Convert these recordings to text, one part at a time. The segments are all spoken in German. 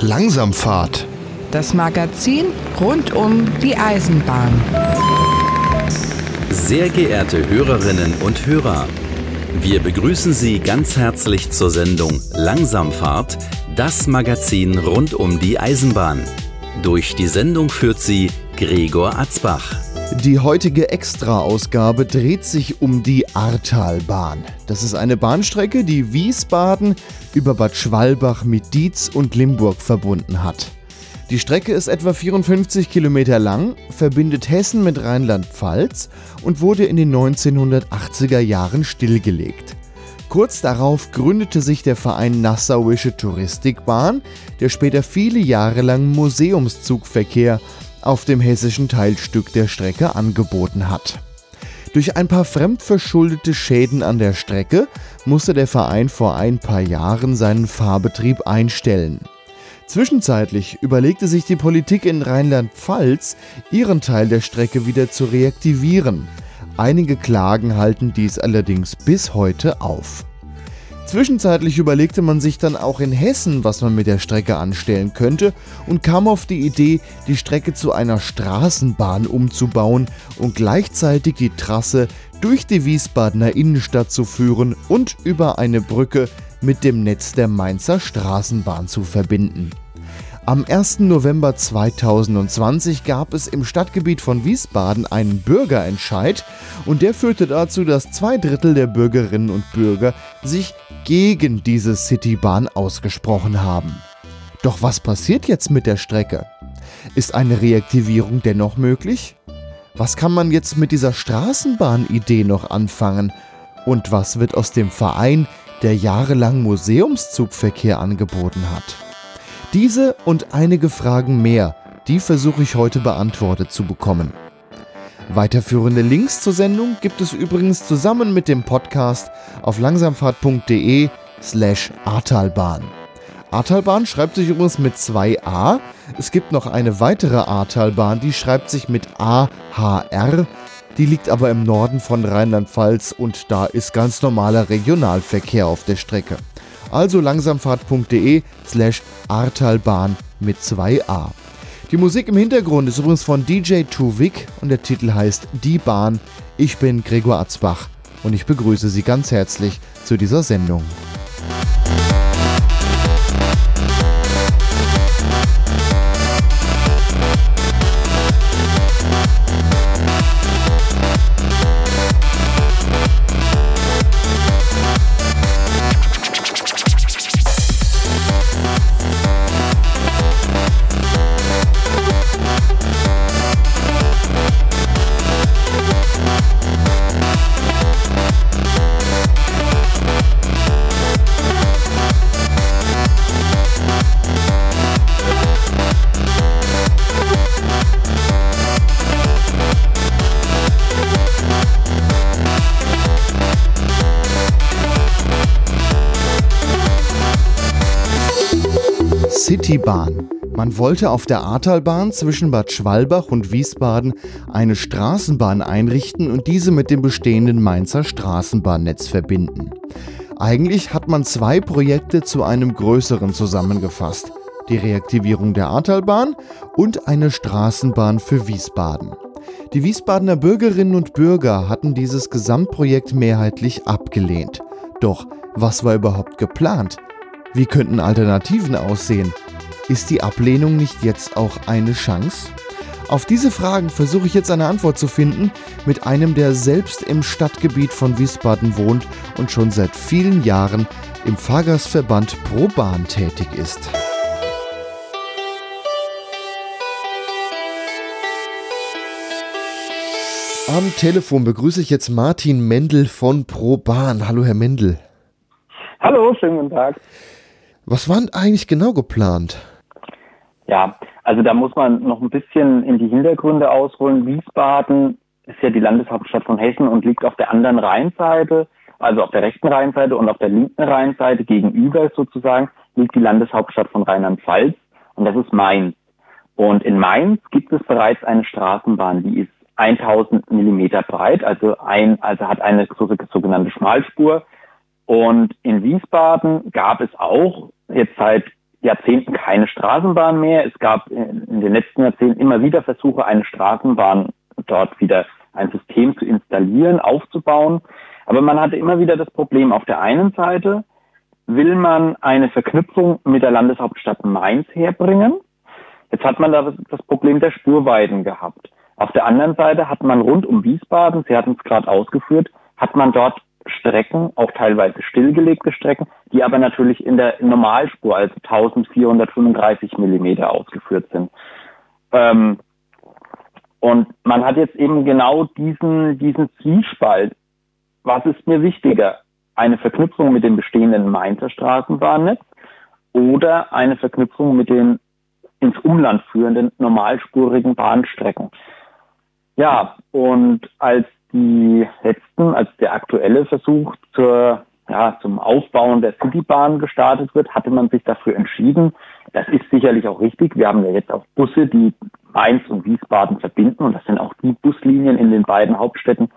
Langsamfahrt. Das Magazin rund um die Eisenbahn. Sehr geehrte Hörerinnen und Hörer, wir begrüßen Sie ganz herzlich zur Sendung Langsamfahrt, das Magazin rund um die Eisenbahn. Durch die Sendung führt sie Gregor Atzbach. Die heutige Extra-Ausgabe dreht sich um die Ahrtalbahn. Das ist eine Bahnstrecke, die Wiesbaden über Bad Schwalbach mit Dietz und Limburg verbunden hat. Die Strecke ist etwa 54 Kilometer lang, verbindet Hessen mit Rheinland-Pfalz und wurde in den 1980er Jahren stillgelegt. Kurz darauf gründete sich der Verein Nassauische Touristikbahn, der später viele Jahre lang Museumszugverkehr auf dem hessischen Teilstück der Strecke angeboten hat. Durch ein paar fremdverschuldete Schäden an der Strecke musste der Verein vor ein paar Jahren seinen Fahrbetrieb einstellen. Zwischenzeitlich überlegte sich die Politik in Rheinland-Pfalz, ihren Teil der Strecke wieder zu reaktivieren. Einige Klagen halten dies allerdings bis heute auf. Zwischenzeitlich überlegte man sich dann auch in Hessen, was man mit der Strecke anstellen könnte und kam auf die Idee, die Strecke zu einer Straßenbahn umzubauen und gleichzeitig die Trasse durch die Wiesbadener Innenstadt zu führen und über eine Brücke mit dem Netz der Mainzer Straßenbahn zu verbinden. Am 1. November 2020 gab es im Stadtgebiet von Wiesbaden einen Bürgerentscheid und der führte dazu, dass zwei Drittel der Bürgerinnen und Bürger sich gegen diese Citybahn ausgesprochen haben. Doch was passiert jetzt mit der Strecke? Ist eine Reaktivierung dennoch möglich? Was kann man jetzt mit dieser Straßenbahnidee noch anfangen? Und was wird aus dem Verein, der jahrelang Museumszugverkehr angeboten hat? Diese und einige Fragen mehr, die versuche ich heute beantwortet zu bekommen. Weiterführende Links zur Sendung gibt es übrigens zusammen mit dem Podcast auf langsamfahrt.de slash Ahrtalbahn. Ahrtalbahn schreibt sich übrigens mit zwei A. Es gibt noch eine weitere Ahrtalbahn, die schreibt sich mit AHR. Die liegt aber im Norden von Rheinland-Pfalz und da ist ganz normaler Regionalverkehr auf der Strecke. Also langsamfahrt.de slash Artalbahn mit 2a. Die Musik im Hintergrund ist übrigens von DJ Tuvik und der Titel heißt Die Bahn. Ich bin Gregor Atzbach und ich begrüße Sie ganz herzlich zu dieser Sendung. Citybahn. Man wollte auf der Ahrtalbahn zwischen Bad Schwalbach und Wiesbaden eine Straßenbahn einrichten und diese mit dem bestehenden Mainzer Straßenbahnnetz verbinden. Eigentlich hat man zwei Projekte zu einem größeren zusammengefasst. Die Reaktivierung der Ahrtalbahn und eine Straßenbahn für Wiesbaden. Die Wiesbadener Bürgerinnen und Bürger hatten dieses Gesamtprojekt mehrheitlich abgelehnt. Doch was war überhaupt geplant? Wie könnten Alternativen aussehen? Ist die Ablehnung nicht jetzt auch eine Chance? Auf diese Fragen versuche ich jetzt eine Antwort zu finden mit einem, der selbst im Stadtgebiet von Wiesbaden wohnt und schon seit vielen Jahren im Fahrgastverband Pro Bahn tätig ist. Am Telefon begrüße ich jetzt Martin Mendel von Pro Bahn. Hallo, Herr Mendel. Hallo, schönen guten Tag. Was war denn eigentlich genau geplant? Ja, also da muss man noch ein bisschen in die Hintergründe ausholen. Wiesbaden ist ja die Landeshauptstadt von Hessen und liegt auf der anderen Rheinseite, also auf der rechten Rheinseite und auf der linken Rheinseite gegenüber sozusagen liegt die Landeshauptstadt von Rheinland-Pfalz und das ist Mainz. Und in Mainz gibt es bereits eine Straßenbahn, die ist 1000 Millimeter breit, also ein, also hat eine sogenannte Schmalspur. Und in Wiesbaden gab es auch jetzt seit Jahrzehnten keine Straßenbahn mehr. Es gab in den letzten Jahrzehnten immer wieder Versuche, eine Straßenbahn dort wieder ein System zu installieren, aufzubauen. Aber man hatte immer wieder das Problem, auf der einen Seite will man eine Verknüpfung mit der Landeshauptstadt Mainz herbringen. Jetzt hat man da das Problem der Spurweiten gehabt. Auf der anderen Seite hat man rund um Wiesbaden, Sie hatten es gerade ausgeführt, hat man dort Strecken, auch teilweise stillgelegte Strecken, die aber natürlich in der Normalspur, also 1435 Millimeter ausgeführt sind. Ähm, und man hat jetzt eben genau diesen, diesen Zwiespalt. Was ist mir wichtiger? Eine Verknüpfung mit dem bestehenden Mainzer Straßenbahnnetz oder eine Verknüpfung mit den ins Umland führenden normalspurigen Bahnstrecken? Ja, und als die letzten, als der aktuelle Versuch zur, ja, zum Aufbauen der Citybahn gestartet wird, hatte man sich dafür entschieden. Das ist sicherlich auch richtig. Wir haben ja jetzt auch Busse, die Mainz und Wiesbaden verbinden. Und das sind auch die Buslinien in den beiden Hauptstädten,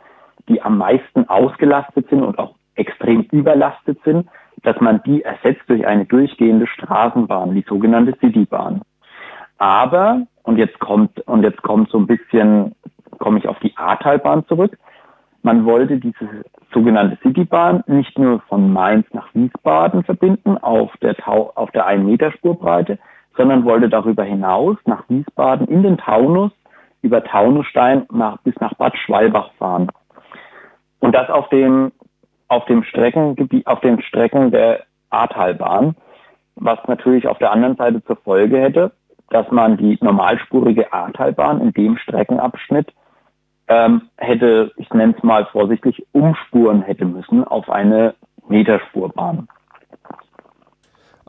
die am meisten ausgelastet sind und auch extrem überlastet sind, dass man die ersetzt durch eine durchgehende Straßenbahn, die sogenannte Citybahn. Aber, und jetzt kommt, und jetzt kommt so ein bisschen komme ich auf die Ahrtalbahn zurück. Man wollte diese sogenannte Citybahn nicht nur von Mainz nach Wiesbaden verbinden auf der, Tau auf der 1 Meter Spurbreite, sondern wollte darüber hinaus nach Wiesbaden in den Taunus über Taunusstein nach, bis nach Bad Schwalbach fahren. Und das auf dem, auf dem Streckengebiet, auf den Strecken der Ahrtalbahn, was natürlich auf der anderen Seite zur Folge hätte, dass man die normalspurige Ahrtalbahn in dem Streckenabschnitt ähm, hätte, ich nenne es mal vorsichtig, umspuren hätte müssen auf eine Meterspurbahn.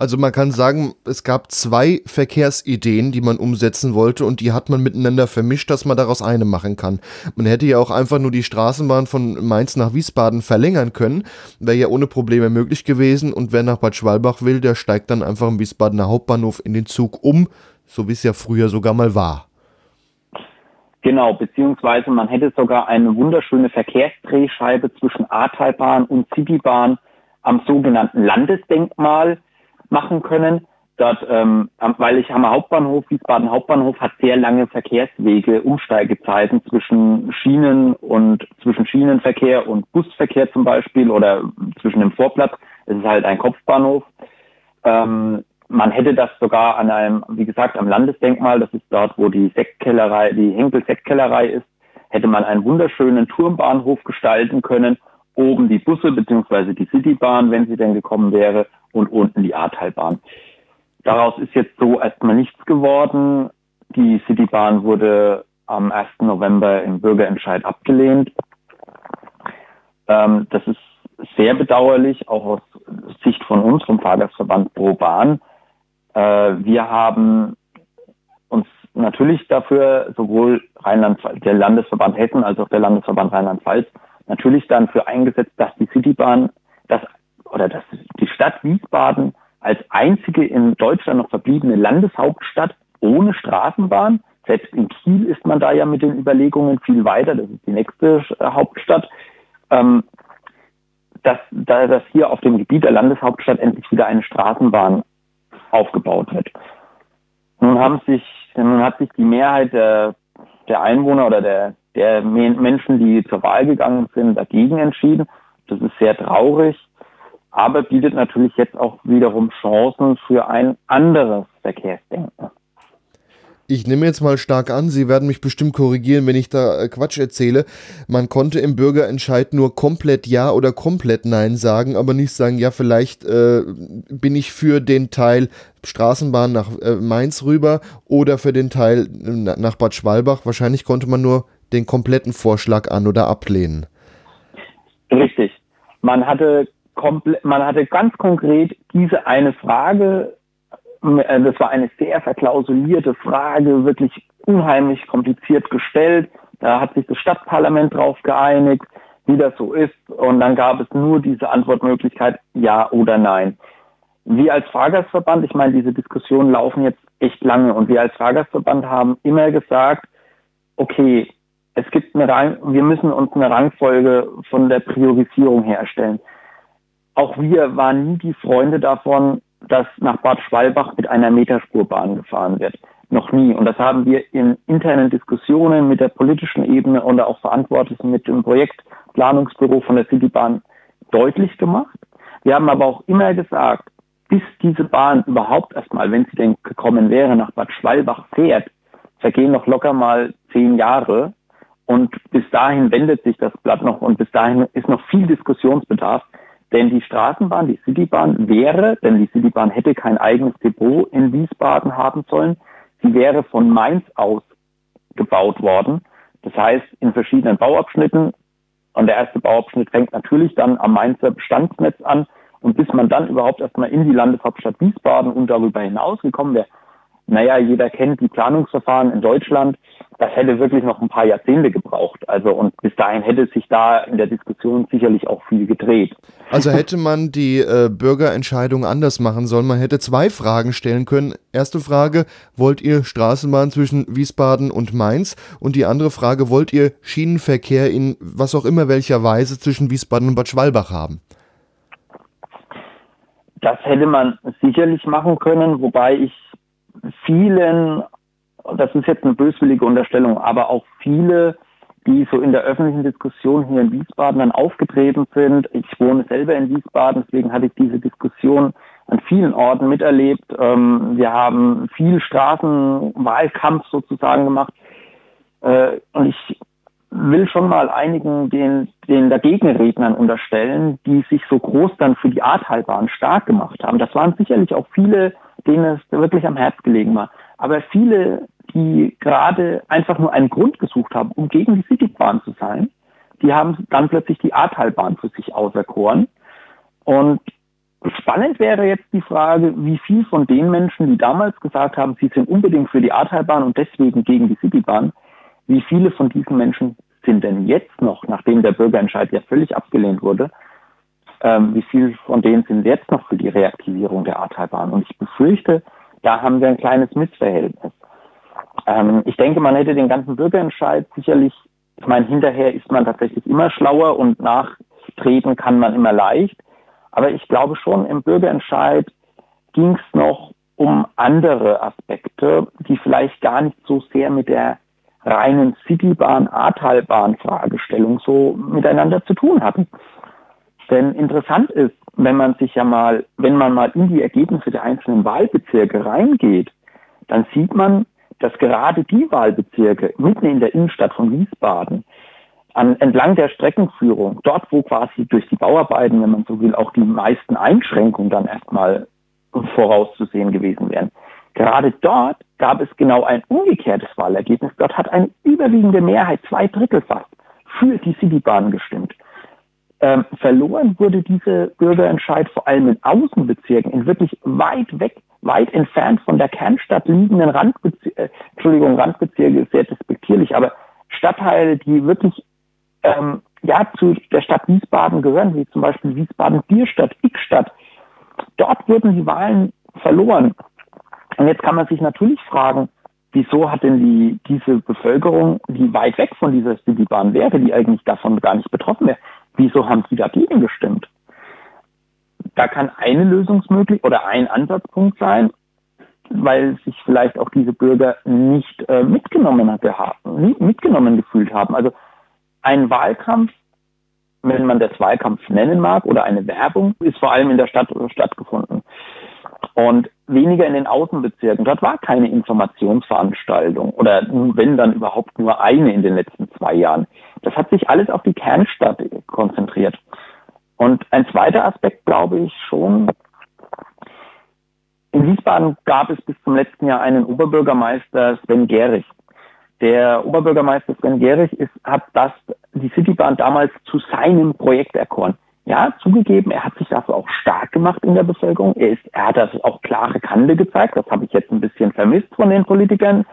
Also man kann sagen, es gab zwei Verkehrsideen, die man umsetzen wollte und die hat man miteinander vermischt, dass man daraus eine machen kann. Man hätte ja auch einfach nur die Straßenbahn von Mainz nach Wiesbaden verlängern können, wäre ja ohne Probleme möglich gewesen und wer nach Bad Schwalbach will, der steigt dann einfach im Wiesbadener Hauptbahnhof in den Zug um, so wie es ja früher sogar mal war. Genau, beziehungsweise man hätte sogar eine wunderschöne Verkehrsdrehscheibe zwischen Ahrtalbahn und Citybahn am sogenannten Landesdenkmal machen können. Dort, ähm, weil ich am Hauptbahnhof, Wiesbaden Hauptbahnhof hat sehr lange Verkehrswege, Umsteigezeiten zwischen Schienen und zwischen Schienenverkehr und Busverkehr zum Beispiel oder zwischen dem Vorplatz. Es ist halt ein Kopfbahnhof. Ähm, man hätte das sogar an einem, wie gesagt, am Landesdenkmal, das ist dort, wo die Sektkellerei, die Henkel Sektkellerei ist, hätte man einen wunderschönen Turmbahnhof gestalten können. Oben die Busse beziehungsweise die Citybahn, wenn sie denn gekommen wäre, und unten die Ahrtalbahn. Daraus ist jetzt so erstmal nichts geworden. Die Citybahn wurde am 1. November im Bürgerentscheid abgelehnt. Ähm, das ist sehr bedauerlich, auch aus Sicht von uns, vom Fahrgastverband Pro Bahn, wir haben uns natürlich dafür sowohl Rheinland, der Landesverband Hessen als auch der Landesverband Rheinland-Pfalz natürlich dann für eingesetzt, dass die Citybahn, das oder dass die Stadt Wiesbaden als einzige in Deutschland noch verbliebene Landeshauptstadt ohne Straßenbahn, selbst in Kiel ist man da ja mit den Überlegungen viel weiter, das ist die nächste Hauptstadt, ähm, dass, dass hier auf dem Gebiet der Landeshauptstadt endlich wieder eine Straßenbahn aufgebaut wird. Nun haben sich, nun hat sich die Mehrheit der, der Einwohner oder der, der Menschen, die zur Wahl gegangen sind, dagegen entschieden. Das ist sehr traurig, aber bietet natürlich jetzt auch wiederum Chancen für ein anderes Verkehrsdenken. Ich nehme jetzt mal stark an, Sie werden mich bestimmt korrigieren, wenn ich da äh, Quatsch erzähle. Man konnte im Bürgerentscheid nur komplett Ja oder komplett Nein sagen, aber nicht sagen, ja, vielleicht äh, bin ich für den Teil Straßenbahn nach äh, Mainz rüber oder für den Teil äh, nach Bad Schwalbach. Wahrscheinlich konnte man nur den kompletten Vorschlag an oder ablehnen. Richtig. Man hatte, man hatte ganz konkret diese eine Frage das war eine sehr verklausulierte Frage, wirklich unheimlich kompliziert gestellt. Da hat sich das Stadtparlament drauf geeinigt, wie das so ist. Und dann gab es nur diese Antwortmöglichkeit Ja oder Nein. Wir als Fahrgastverband, ich meine, diese Diskussionen laufen jetzt echt lange und wir als Fahrgastverband haben immer gesagt, okay, es gibt eine Rang, wir müssen uns eine Rangfolge von der Priorisierung herstellen. Auch wir waren nie die Freunde davon, dass nach Bad Schwalbach mit einer Meterspurbahn gefahren wird. Noch nie. Und das haben wir in internen Diskussionen mit der politischen Ebene und auch Verantwortlichen mit dem Projektplanungsbüro von der Citybahn deutlich gemacht. Wir haben aber auch immer gesagt, bis diese Bahn überhaupt erstmal, wenn sie denn gekommen wäre, nach Bad Schwalbach fährt, vergehen noch locker mal zehn Jahre. Und bis dahin wendet sich das Blatt noch und bis dahin ist noch viel Diskussionsbedarf. Denn die Straßenbahn, die Citybahn wäre, denn die Citybahn hätte kein eigenes Depot in Wiesbaden haben sollen, sie wäre von Mainz aus gebaut worden. Das heißt, in verschiedenen Bauabschnitten. Und der erste Bauabschnitt fängt natürlich dann am Mainzer Bestandsnetz an. Und bis man dann überhaupt erstmal in die Landeshauptstadt Wiesbaden und darüber hinaus gekommen wäre, naja, jeder kennt die Planungsverfahren in Deutschland. Das hätte wirklich noch ein paar Jahrzehnte gebraucht. Also und bis dahin hätte sich da in der Diskussion sicherlich auch viel gedreht. Also hätte man die äh, Bürgerentscheidung anders machen sollen. Man hätte zwei Fragen stellen können. Erste Frage, wollt ihr Straßenbahn zwischen Wiesbaden und Mainz? Und die andere Frage, wollt ihr Schienenverkehr in was auch immer welcher Weise zwischen Wiesbaden und Bad Schwalbach haben? Das hätte man sicherlich machen können, wobei ich vielen, das ist jetzt eine böswillige Unterstellung, aber auch viele, die so in der öffentlichen Diskussion hier in Wiesbaden dann aufgetreten sind. Ich wohne selber in Wiesbaden, deswegen hatte ich diese Diskussion an vielen Orten miterlebt. Ähm, wir haben viel Straßenwahlkampf sozusagen gemacht. Äh, und ich will schon mal einigen den, den Dagegenrednern unterstellen, die sich so groß dann für die Ahrtalbahn stark gemacht haben. Das waren sicherlich auch viele, denen es wirklich am Herz gelegen war. Aber viele, die gerade einfach nur einen Grund gesucht haben, um gegen die Citybahn zu sein, die haben dann plötzlich die Ahrtalbahn für sich auserkoren. Und spannend wäre jetzt die Frage, wie viel von den Menschen, die damals gesagt haben, sie sind unbedingt für die Ahrtalbahn und deswegen gegen die Citybahn, wie viele von diesen Menschen sind denn jetzt noch, nachdem der Bürgerentscheid ja völlig abgelehnt wurde, ähm, wie viele von denen sind jetzt noch für die Reaktivierung der Ahrtalbahn? Und ich befürchte, da haben wir ein kleines Missverhältnis. Ähm, ich denke, man hätte den ganzen Bürgerentscheid sicherlich, ich meine, hinterher ist man tatsächlich immer schlauer und nachtreten kann man immer leicht. Aber ich glaube schon, im Bürgerentscheid ging es noch um andere Aspekte, die vielleicht gar nicht so sehr mit der reinen Citybahn-Ahrtalbahn-Fragestellung so miteinander zu tun hatten. Denn interessant ist, wenn man sich ja mal, wenn man mal in die Ergebnisse der einzelnen Wahlbezirke reingeht, dann sieht man, dass gerade die Wahlbezirke mitten in der Innenstadt von Wiesbaden an, entlang der Streckenführung, dort wo quasi durch die Bauarbeiten, wenn man so will, auch die meisten Einschränkungen dann erstmal vorauszusehen gewesen wären, Gerade dort gab es genau ein umgekehrtes Wahlergebnis. Dort hat eine überwiegende Mehrheit, zwei Drittel fast, für die Citybahn gestimmt. Ähm, verloren wurde diese Bürgerentscheid vor allem in Außenbezirken, in wirklich weit weg, weit entfernt von der Kernstadt liegenden Randbezirke, äh, Entschuldigung, Randbezirke ist sehr despektierlich, aber Stadtteile, die wirklich ähm, ja zu der Stadt Wiesbaden gehören, wie zum Beispiel Wiesbaden-Bierstadt, Ickstadt. Dort wurden die Wahlen verloren. Und jetzt kann man sich natürlich fragen, wieso hat denn die, diese Bevölkerung, die weit weg von dieser Citybahn wäre, die eigentlich davon gar nicht betroffen wäre, wieso haben sie dagegen gestimmt? Da kann eine Lösungsmöglichkeit oder ein Ansatzpunkt sein, weil sich vielleicht auch diese Bürger nicht äh, mitgenommen, hatte, haben, mitgenommen gefühlt haben. Also ein Wahlkampf, wenn man das Wahlkampf nennen mag, oder eine Werbung, ist vor allem in der Stadt stattgefunden. Und weniger in den Außenbezirken. Dort war keine Informationsveranstaltung oder wenn dann überhaupt nur eine in den letzten zwei Jahren. Das hat sich alles auf die Kernstadt konzentriert. Und ein zweiter Aspekt glaube ich schon, in Wiesbaden gab es bis zum letzten Jahr einen Oberbürgermeister Sven Gehrig. Der Oberbürgermeister Sven Gehrig ist, hat das, die Citybahn damals zu seinem Projekt erkoren. Ja, zugegeben, er hat sich dafür auch stark gemacht in der Bevölkerung. Er, ist, er hat das auch klare Kante gezeigt. Das habe ich jetzt ein bisschen vermisst von den Politikern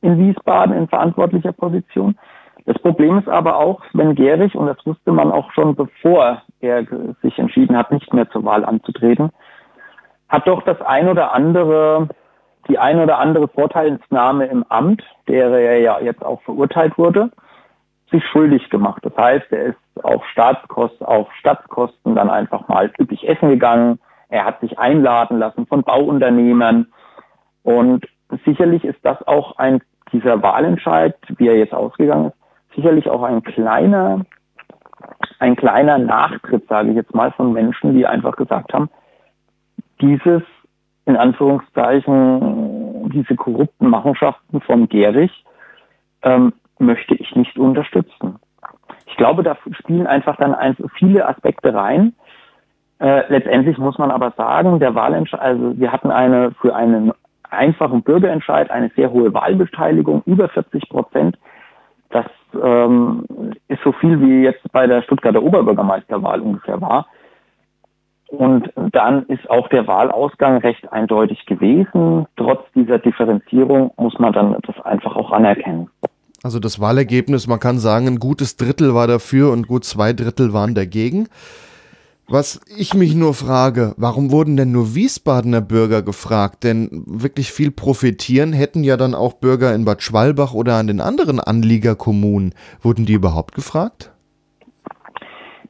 in Wiesbaden in verantwortlicher Position. Das Problem ist aber auch, Sven Gehrig, und das wusste man auch schon bevor er sich entschieden hat, nicht mehr zur Wahl anzutreten, hat doch das ein oder andere, die ein oder andere Vorteilsnahme im Amt, der er ja jetzt auch verurteilt wurde, sich schuldig gemacht. Das heißt, er ist auf Staatskosten, auf Stadtkosten dann einfach mal üppig essen gegangen. Er hat sich einladen lassen von Bauunternehmern. Und sicherlich ist das auch ein, dieser Wahlentscheid, wie er jetzt ausgegangen ist, sicherlich auch ein kleiner, ein kleiner Nachtritt, sage ich jetzt mal, von Menschen, die einfach gesagt haben, dieses, in Anführungszeichen, diese korrupten Machenschaften von Gehrig ähm, möchte ich nicht unterstützen. Ich glaube, da spielen einfach dann viele Aspekte rein. Äh, letztendlich muss man aber sagen, der Wahlentscheid, also wir hatten eine für einen einfachen Bürgerentscheid eine sehr hohe Wahlbeteiligung, über 40 Prozent. Das ähm, ist so viel wie jetzt bei der Stuttgarter Oberbürgermeisterwahl ungefähr war. Und dann ist auch der Wahlausgang recht eindeutig gewesen. Trotz dieser Differenzierung muss man dann das einfach auch anerkennen. Also das Wahlergebnis, man kann sagen, ein gutes Drittel war dafür und gut zwei Drittel waren dagegen. Was ich mich nur frage, warum wurden denn nur Wiesbadener Bürger gefragt? Denn wirklich viel profitieren hätten ja dann auch Bürger in Bad Schwalbach oder an den anderen Anliegerkommunen. Wurden die überhaupt gefragt?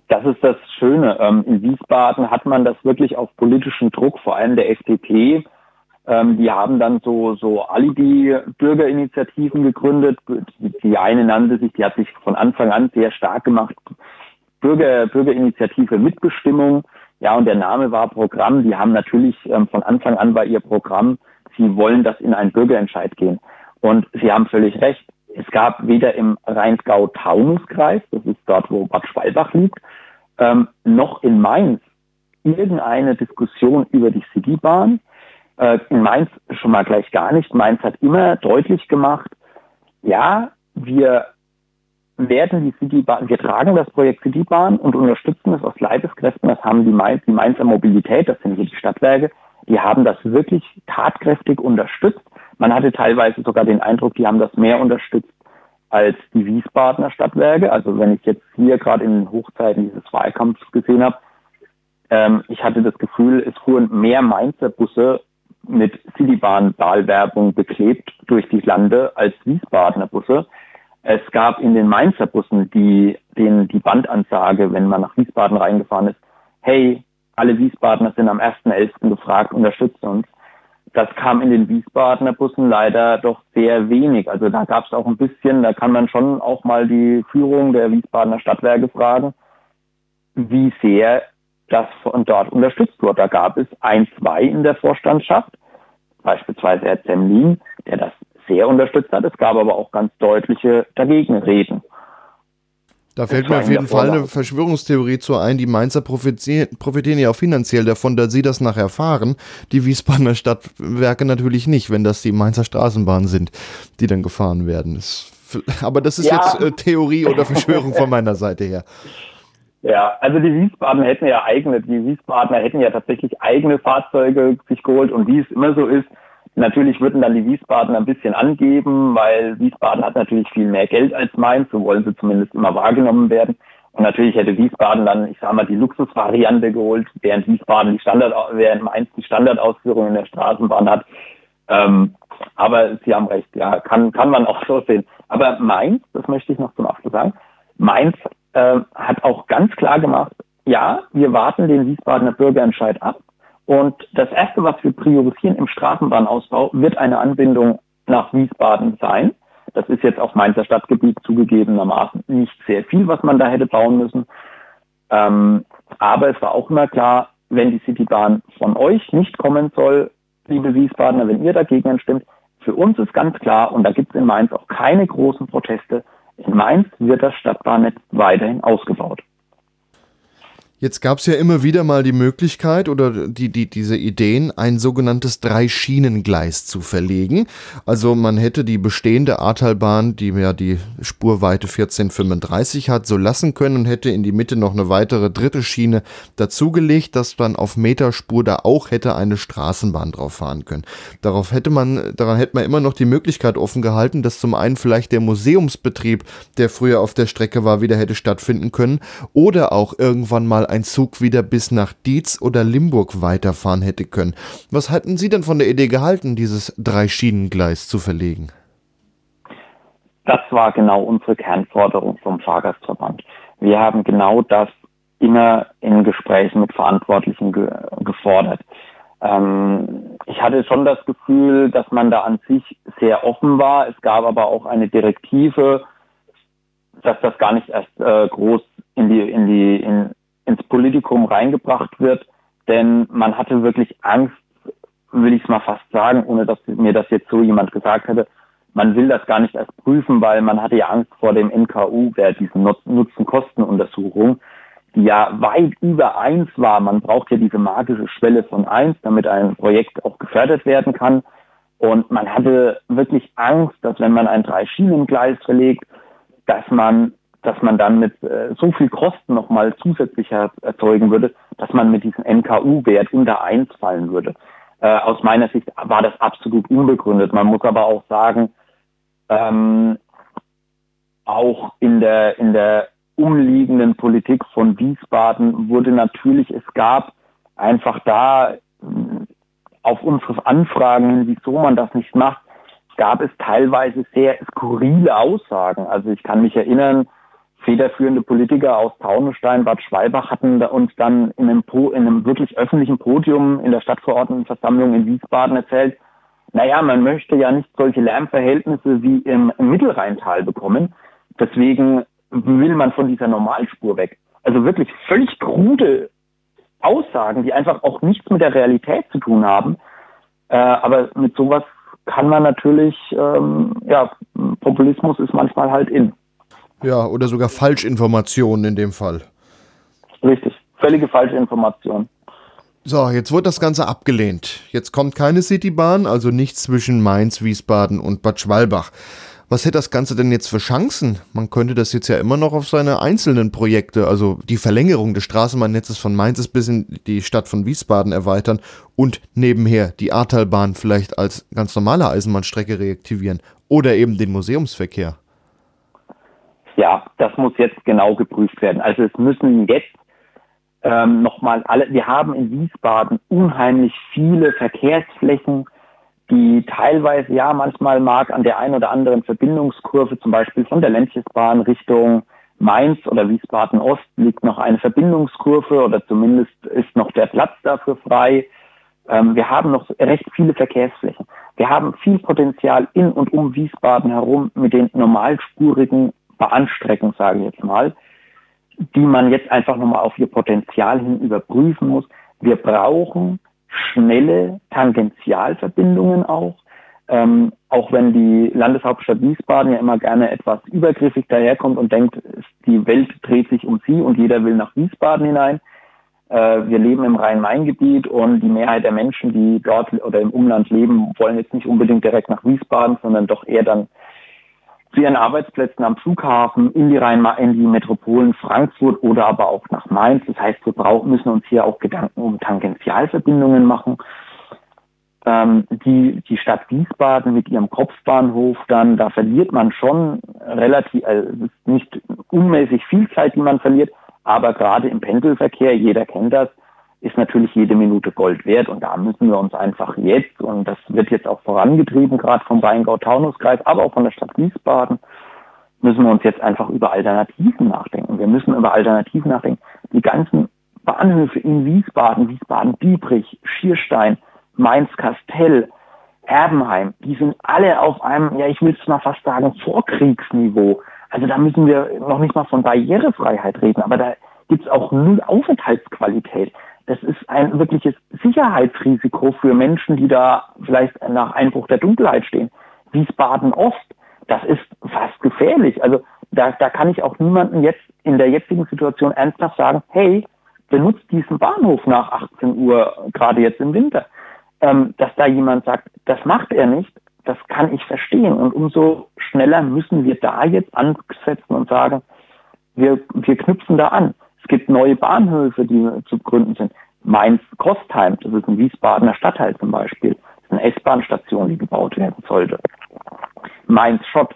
Das ist das Schöne. Ähm, in Wiesbaden hat man das wirklich auf politischen Druck, vor allem der FDP. Ähm, die haben dann so, so Alibi-Bürgerinitiativen gegründet. Die eine nannte sich, die hat sich von Anfang an sehr stark gemacht, Bürger, Bürgerinitiative Mitbestimmung. Ja, und der Name war Programm. Die haben natürlich ähm, von Anfang an bei ihr Programm, sie wollen, dass in einen Bürgerentscheid gehen. Und sie haben völlig recht. Es gab weder im Rheingau-Taunus-Kreis, das ist dort, wo Bad Schwalbach liegt, ähm, noch in Mainz irgendeine Diskussion über die Citybahn. Äh, in Mainz schon mal gleich gar nicht. Mainz hat immer deutlich gemacht, ja, wir werden die Citybahn, wir tragen das Projekt Citybahn und unterstützen es aus Leibeskräften. Das haben die, Mainz, die Mainzer Mobilität, das sind hier die Stadtwerke, die haben das wirklich tatkräftig unterstützt. Man hatte teilweise sogar den Eindruck, die haben das mehr unterstützt als die Wiesbadener Stadtwerke. Also wenn ich jetzt hier gerade in den Hochzeiten dieses Wahlkampfs gesehen habe, ähm, ich hatte das Gefühl, es fuhren mehr Mainzer Busse mit Citybahn-Wahlwerbung beklebt durch die Lande als Wiesbadener Busse. Es gab in den Mainzer Bussen die, den, die Bandansage, wenn man nach Wiesbaden reingefahren ist, hey, alle Wiesbadener sind am 1.11. gefragt, unterstützt uns. Das kam in den Wiesbadener Bussen leider doch sehr wenig. Also da gab es auch ein bisschen, da kann man schon auch mal die Führung der Wiesbadener Stadtwerke fragen, wie sehr das von dort unterstützt wurde. Da gab es ein, zwei in der Vorstandschaft, beispielsweise Herr Zemlin, der das sehr unterstützt hat. Es gab aber auch ganz deutliche Dagegenreden. Da fällt mir auf jeden Fall eine Verschwörungstheorie zu ein. Die Mainzer profitieren ja auch finanziell davon, dass sie das nachher erfahren. Die Wiesbadener Stadtwerke natürlich nicht, wenn das die Mainzer Straßenbahnen sind, die dann gefahren werden. aber das ist ja. jetzt äh, Theorie oder Verschwörung von meiner Seite her. Ja, also die Wiesbadener hätten ja eigene, die Wiesbadener hätten ja tatsächlich eigene Fahrzeuge sich geholt und wie es immer so ist, Natürlich würden dann die Wiesbaden ein bisschen angeben, weil Wiesbaden hat natürlich viel mehr Geld als Mainz, so wollen sie zumindest immer wahrgenommen werden. Und natürlich hätte Wiesbaden dann, ich sage mal, die Luxusvariante geholt, während Wiesbaden die Standard, während Mainz die Standardausführung in der Straßenbahn hat. Ähm, aber Sie haben recht, ja, kann, kann man auch so sehen. Aber Mainz, das möchte ich noch zum Abschluss sagen, Mainz äh, hat auch ganz klar gemacht, ja, wir warten den Wiesbadener Bürgerentscheid ab. Und das Erste, was wir priorisieren im Straßenbahnausbau, wird eine Anbindung nach Wiesbaden sein. Das ist jetzt auf Mainzer Stadtgebiet zugegebenermaßen nicht sehr viel, was man da hätte bauen müssen. Ähm, aber es war auch immer klar, wenn die Citybahn von euch nicht kommen soll, liebe Wiesbadener, wenn ihr dagegen anstimmt, für uns ist ganz klar, und da gibt es in Mainz auch keine großen Proteste, in Mainz wird das Stadtbahnnetz weiterhin ausgebaut. Jetzt gab es ja immer wieder mal die Möglichkeit oder die, die, diese Ideen, ein sogenanntes Drei-Schienen-Gleis zu verlegen. Also man hätte die bestehende Ahrtalbahn, die ja die Spurweite 1435 hat, so lassen können und hätte in die Mitte noch eine weitere dritte Schiene dazugelegt, dass man auf Meterspur da auch hätte eine Straßenbahn drauf fahren können. Darauf hätte man, daran hätte man immer noch die Möglichkeit offen gehalten, dass zum einen vielleicht der Museumsbetrieb, der früher auf der Strecke war, wieder hätte stattfinden können oder auch irgendwann mal ein Zug wieder bis nach Dietz oder Limburg weiterfahren hätte können. Was hatten Sie denn von der Idee gehalten, dieses Dreischienengleis zu verlegen? Das war genau unsere Kernforderung vom Fahrgastverband. Wir haben genau das immer in Gesprächen mit Verantwortlichen ge gefordert. Ähm, ich hatte schon das Gefühl, dass man da an sich sehr offen war. Es gab aber auch eine Direktive, dass das gar nicht erst äh, groß in die, in die, in, ins Politikum reingebracht wird, denn man hatte wirklich Angst, will ich es mal fast sagen, ohne dass mir das jetzt so jemand gesagt hätte. Man will das gar nicht erst prüfen, weil man hatte ja Angst vor dem NKU, der diesen Nutzen-Kosten-Untersuchung, die ja weit über eins war. Man braucht ja diese magische Schwelle von eins, damit ein Projekt auch gefördert werden kann. Und man hatte wirklich Angst, dass wenn man ein Drei-Schienen-Gleis verlegt, dass man, dass man dann mit äh, so viel Kosten nochmal zusätzlich erzeugen würde, dass man mit diesem NKU-Wert unter eins fallen würde. Äh, aus meiner Sicht war das absolut unbegründet. Man muss aber auch sagen, ähm, auch in der, in der umliegenden Politik von Wiesbaden wurde natürlich, es gab einfach da äh, auf unsere Anfragen, wieso man das nicht macht, gab es teilweise sehr skurrile Aussagen. Also ich kann mich erinnern, federführende Politiker aus Taunusstein, Bad Schwalbach hatten uns dann in einem, in einem wirklich öffentlichen Podium in der Stadtverordnetenversammlung in Wiesbaden erzählt, naja, man möchte ja nicht solche Lärmverhältnisse wie im, im Mittelrheintal bekommen. Deswegen will man von dieser Normalspur weg. Also wirklich völlig krude Aussagen, die einfach auch nichts mit der Realität zu tun haben. Äh, aber mit sowas kann man natürlich, ähm, ja, Populismus ist manchmal halt in. Ja, oder sogar Falschinformationen in dem Fall. Richtig, völlige Falschinformationen. So, jetzt wurde das Ganze abgelehnt. Jetzt kommt keine Citybahn, also nichts zwischen Mainz, Wiesbaden und Bad Schwalbach. Was hätte das Ganze denn jetzt für Chancen? Man könnte das jetzt ja immer noch auf seine einzelnen Projekte, also die Verlängerung des Straßenbahnnetzes von Mainz bis in die Stadt von Wiesbaden erweitern und nebenher die Ahrtalbahn vielleicht als ganz normale Eisenbahnstrecke reaktivieren oder eben den Museumsverkehr. Ja, das muss jetzt genau geprüft werden. Also es müssen jetzt ähm, nochmal alle, wir haben in Wiesbaden unheimlich viele Verkehrsflächen, die teilweise, ja, manchmal mag an der einen oder anderen Verbindungskurve, zum Beispiel von der Ländchesbahn Richtung Mainz oder Wiesbaden Ost liegt noch eine Verbindungskurve oder zumindest ist noch der Platz dafür frei. Ähm, wir haben noch recht viele Verkehrsflächen. Wir haben viel Potenzial in und um Wiesbaden herum mit den normalspurigen Bahnstrecken, sage ich jetzt mal, die man jetzt einfach nochmal auf ihr Potenzial hin überprüfen muss. Wir brauchen schnelle Tangentialverbindungen auch. Ähm, auch wenn die Landeshauptstadt Wiesbaden ja immer gerne etwas übergriffig daherkommt und denkt, die Welt dreht sich um sie und jeder will nach Wiesbaden hinein. Äh, wir leben im Rhein-Main-Gebiet und die Mehrheit der Menschen, die dort oder im Umland leben, wollen jetzt nicht unbedingt direkt nach Wiesbaden, sondern doch eher dann zu ihren Arbeitsplätzen am Flughafen, in die Rhein in die Metropolen Frankfurt oder aber auch nach Mainz. Das heißt, wir brauchen, müssen uns hier auch Gedanken um Tangentialverbindungen machen. Ähm, die, die Stadt Wiesbaden mit ihrem Kopfbahnhof dann, da verliert man schon relativ, also nicht unmäßig viel Zeit, die man verliert, aber gerade im Pendelverkehr, jeder kennt das, ist natürlich jede Minute Gold wert und da müssen wir uns einfach jetzt, und das wird jetzt auch vorangetrieben, gerade vom Rheingau-Taunus-Kreis, aber auch von der Stadt Wiesbaden, müssen wir uns jetzt einfach über Alternativen nachdenken. Wir müssen über Alternativen nachdenken. Die ganzen Bahnhöfe in Wiesbaden, Wiesbaden-Biebrich, Schierstein, Mainz-Kastell, Erbenheim, die sind alle auf einem, ja, ich will es mal fast sagen, Vorkriegsniveau. Also da müssen wir noch nicht mal von Barrierefreiheit reden, aber da gibt es auch null Aufenthaltsqualität das ist ein wirkliches Sicherheitsrisiko für Menschen, die da vielleicht nach Einbruch der Dunkelheit stehen. Wiesbaden Ost, das ist fast gefährlich. Also da, da kann ich auch niemanden jetzt in der jetzigen Situation ernsthaft sagen, hey, benutzt diesen Bahnhof nach 18 Uhr, gerade jetzt im Winter. Ähm, dass da jemand sagt, das macht er nicht, das kann ich verstehen. Und umso schneller müssen wir da jetzt ansetzen und sagen, wir, wir knüpfen da an. Es gibt neue Bahnhöfe, die zu gründen sind. Mainz-Kostheim, das ist ein Wiesbadener Stadtteil zum Beispiel, das ist eine S-Bahn-Station, die gebaut werden sollte. Mainz-Schott,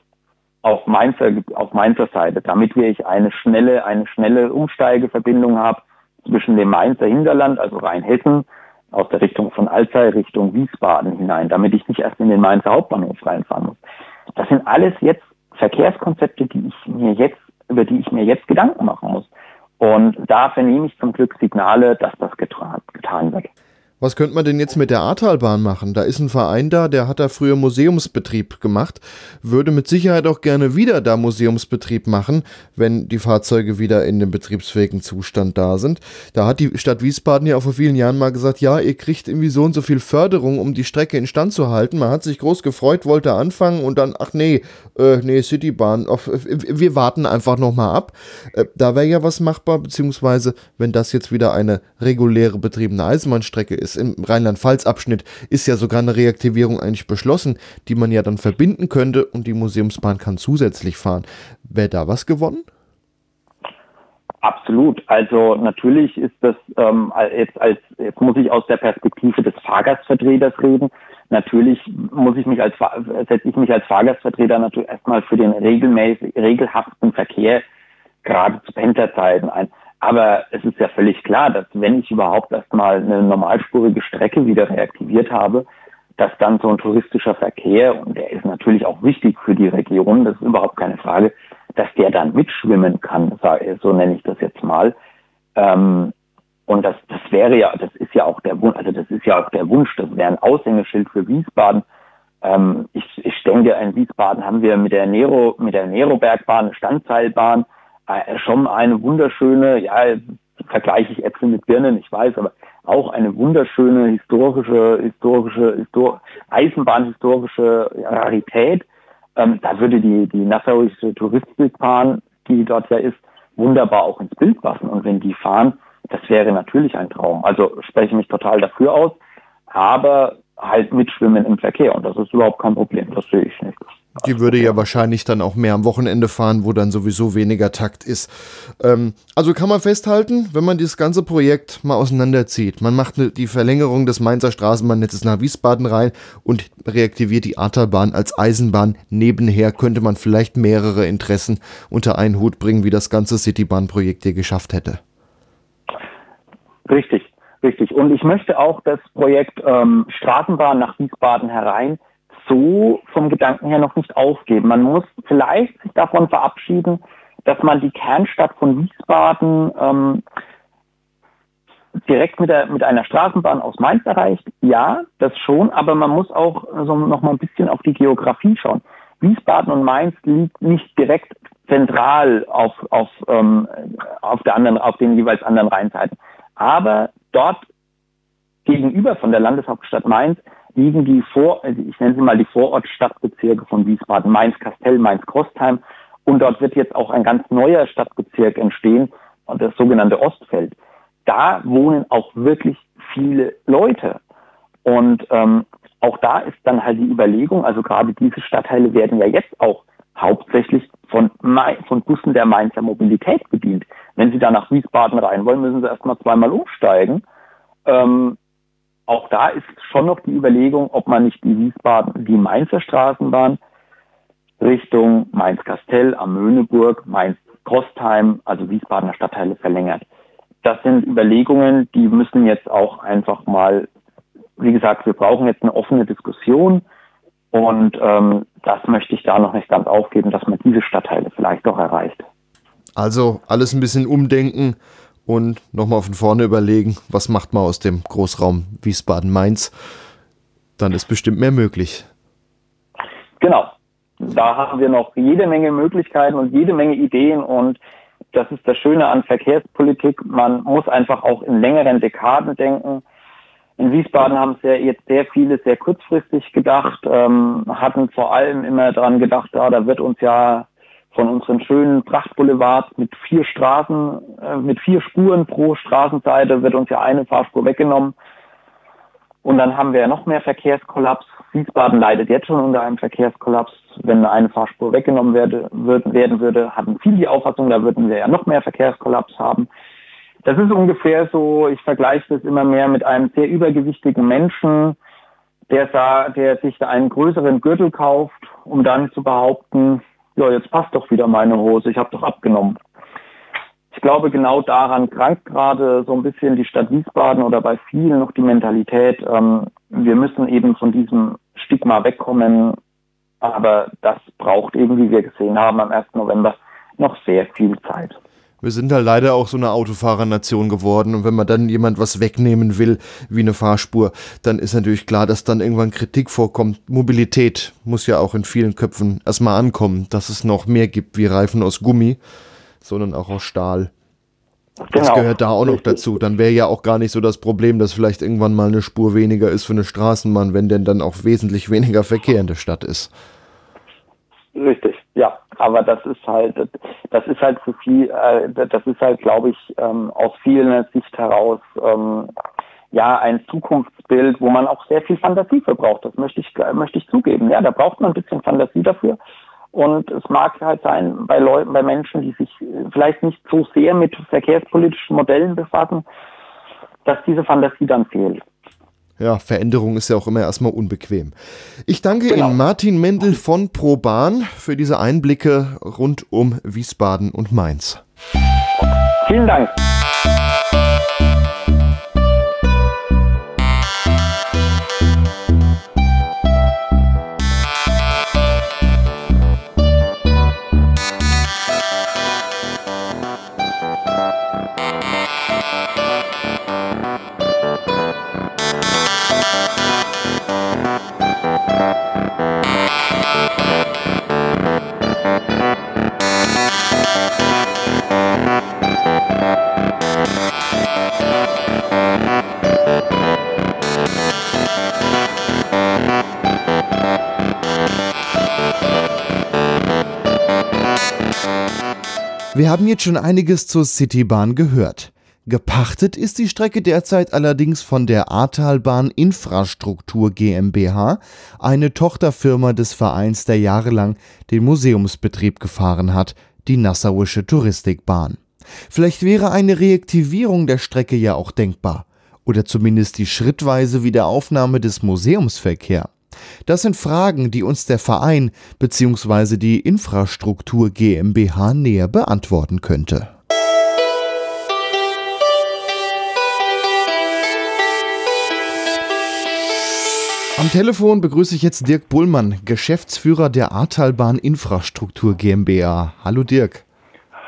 auf Mainzer, auf Mainzer Seite, damit ich eine schnelle, eine schnelle Umsteigeverbindung habe zwischen dem Mainzer Hinterland, also Rheinhessen, aus der Richtung von Alzey Richtung Wiesbaden hinein, damit ich nicht erst in den Mainzer Hauptbahnhof reinfahren muss. Das sind alles jetzt Verkehrskonzepte, die ich mir jetzt, über die ich mir jetzt Gedanken machen muss. Und da vernehme ich zum Glück Signale, dass das getan, getan wird. Was könnte man denn jetzt mit der Ahrtalbahn machen? Da ist ein Verein da, der hat da früher Museumsbetrieb gemacht, würde mit Sicherheit auch gerne wieder da Museumsbetrieb machen, wenn die Fahrzeuge wieder in dem betriebsfähigen Zustand da sind. Da hat die Stadt Wiesbaden ja auch vor vielen Jahren mal gesagt, ja, ihr kriegt irgendwie so und so viel Förderung, um die Strecke instand zu halten. Man hat sich groß gefreut, wollte anfangen und dann, ach nee, äh, nee, Citybahn, auf, wir warten einfach nochmal ab. Äh, da wäre ja was machbar, beziehungsweise wenn das jetzt wieder eine reguläre betriebene Eisenbahnstrecke ist, ist im Rheinland-Pfalz-Abschnitt, ist ja sogar eine Reaktivierung eigentlich beschlossen, die man ja dann verbinden könnte und die Museumsbahn kann zusätzlich fahren. Wäre da was gewonnen? Absolut. Also natürlich ist das ähm, jetzt als jetzt muss ich aus der Perspektive des Fahrgastvertreters reden. Natürlich muss ich mich als setze ich mich als Fahrgastvertreter natürlich erstmal für den regelmäßig regelhaften Verkehr gerade zu Pendlerzeiten ein. Aber es ist ja völlig klar, dass wenn ich überhaupt erstmal eine normalspurige Strecke wieder reaktiviert habe, dass dann so ein touristischer Verkehr, und der ist natürlich auch wichtig für die Region, das ist überhaupt keine Frage, dass der dann mitschwimmen kann, so nenne ich das jetzt mal. Ähm, und das, das wäre ja, das ist ja auch der Wunsch, also das ist ja auch der Wunsch, das wäre ein Aushängeschild für Wiesbaden. Ähm, ich, ich denke, in Wiesbaden haben wir mit der Nero, mit der Nerobergbahn Standseilbahn, äh, schon eine wunderschöne, ja, vergleiche ich Äpfel mit Birnen, ich weiß, aber auch eine wunderschöne historische, historische, Histor Eisenbahnhistorische Rarität. Ähm, da würde die, die nassauische Touristikbahn, die dort ja ist, wunderbar auch ins Bild passen. Und wenn die fahren, das wäre natürlich ein Traum. Also spreche ich mich total dafür aus, aber halt mitschwimmen im Verkehr. Und das ist überhaupt kein Problem. Das sehe ich nicht. Die würde ja wahrscheinlich dann auch mehr am Wochenende fahren, wo dann sowieso weniger Takt ist. Ähm, also kann man festhalten, wenn man dieses ganze Projekt mal auseinanderzieht, man macht ne, die Verlängerung des Mainzer Straßenbahnnetzes nach Wiesbaden rein und reaktiviert die Ahrtalbahn als Eisenbahn. Nebenher könnte man vielleicht mehrere Interessen unter einen Hut bringen, wie das ganze Citybahn-Projekt hier geschafft hätte. Richtig, richtig. Und ich möchte auch das Projekt ähm, Straßenbahn nach Wiesbaden herein so vom Gedanken her noch nicht aufgeben. Man muss vielleicht sich davon verabschieden, dass man die Kernstadt von Wiesbaden ähm, direkt mit, der, mit einer Straßenbahn aus Mainz erreicht. Ja, das schon, aber man muss auch so noch mal ein bisschen auf die Geografie schauen. Wiesbaden und Mainz liegt nicht direkt zentral auf, auf, ähm, auf, der anderen, auf den jeweils anderen Rheinseiten. Aber dort gegenüber von der Landeshauptstadt Mainz liegen die Vor, also ich nenne sie mal die Vorortstadtbezirke von Wiesbaden, Mainz-Kastell, Mainz-Kostheim. Und dort wird jetzt auch ein ganz neuer Stadtbezirk entstehen, das sogenannte Ostfeld. Da wohnen auch wirklich viele Leute. Und ähm, auch da ist dann halt die Überlegung, also gerade diese Stadtteile werden ja jetzt auch hauptsächlich von, von Bussen der Mainzer Mobilität bedient. Wenn Sie da nach Wiesbaden rein wollen, müssen Sie erstmal zweimal umsteigen. Ähm, auch da ist schon noch die Überlegung, ob man nicht die Wiesbaden, die Mainzer Straßenbahn Richtung Mainz-Kastell am Möhneburg, Mainz-Kostheim, also Wiesbadener Stadtteile verlängert. Das sind Überlegungen, die müssen jetzt auch einfach mal, wie gesagt, wir brauchen jetzt eine offene Diskussion und ähm, das möchte ich da noch nicht ganz aufgeben, dass man diese Stadtteile vielleicht doch erreicht. Also alles ein bisschen umdenken und nochmal von vorne überlegen, was macht man aus dem Großraum Wiesbaden-Mainz. Dann ist bestimmt mehr möglich. Genau. Da haben wir noch jede Menge Möglichkeiten und jede Menge Ideen und das ist das Schöne an Verkehrspolitik. Man muss einfach auch in längeren Dekaden denken. In Wiesbaden haben sehr, jetzt sehr viele sehr kurzfristig gedacht, ähm, hatten vor allem immer daran gedacht, ja, da wird uns ja von unseren schönen Prachtboulevards mit vier Straßen, äh, mit vier Spuren pro Straßenseite wird uns ja eine Fahrspur weggenommen. Und dann haben wir ja noch mehr Verkehrskollaps. Wiesbaden leidet jetzt schon unter einem Verkehrskollaps. Wenn eine Fahrspur weggenommen werde, würden, werden würde, hatten viele die Auffassung, da würden wir ja noch mehr Verkehrskollaps haben. Das ist ungefähr so, ich vergleiche das immer mehr mit einem sehr übergewichtigen Menschen, der, sah, der sich einen größeren Gürtel kauft, um dann zu behaupten, ja, jetzt passt doch wieder meine Hose, ich habe doch abgenommen. Ich glaube, genau daran krankt gerade so ein bisschen die Stadt Wiesbaden oder bei vielen noch die Mentalität. Ähm, wir müssen eben von diesem Stigma wegkommen. Aber das braucht eben, wie wir gesehen haben, am 1. November noch sehr viel Zeit. Wir sind halt leider auch so eine Autofahrernation geworden und wenn man dann jemand was wegnehmen will, wie eine Fahrspur, dann ist natürlich klar, dass dann irgendwann Kritik vorkommt. Mobilität muss ja auch in vielen Köpfen erstmal ankommen, dass es noch mehr gibt wie Reifen aus Gummi, sondern auch aus Stahl. Das genau. gehört da auch noch dazu. Dann wäre ja auch gar nicht so das Problem, dass vielleicht irgendwann mal eine Spur weniger ist für eine Straßenbahn, wenn denn dann auch wesentlich weniger Verkehr in der Stadt ist. Richtig, ja. Aber das ist halt, das ist halt zu viel, äh, das ist halt, glaube ich, ähm, aus vielen Sicht heraus ähm, ja ein Zukunftsbild, wo man auch sehr viel Fantasie für braucht. Das möchte ich, möchte ich zugeben. Ja, da braucht man ein bisschen Fantasie dafür. Und es mag halt sein, bei Leuten, bei Menschen, die sich vielleicht nicht so sehr mit verkehrspolitischen Modellen befassen, dass diese Fantasie dann fehlt. Ja, Veränderung ist ja auch immer erstmal unbequem. Ich danke genau. Ihnen, Martin Mendel von ProBahn, für diese Einblicke rund um Wiesbaden und Mainz. Vielen Dank. Wir haben jetzt schon einiges zur Citybahn gehört. Gepachtet ist die Strecke derzeit allerdings von der Ahrtalbahn Infrastruktur GmbH, eine Tochterfirma des Vereins, der jahrelang den Museumsbetrieb gefahren hat, die Nassauische Touristikbahn. Vielleicht wäre eine Reaktivierung der Strecke ja auch denkbar oder zumindest die schrittweise Wiederaufnahme des Museumsverkehrs. Das sind Fragen, die uns der Verein bzw. die Infrastruktur GmbH näher beantworten könnte. Am Telefon begrüße ich jetzt Dirk Bullmann, Geschäftsführer der Ahrtalbahn Infrastruktur GmbH. Hallo Dirk.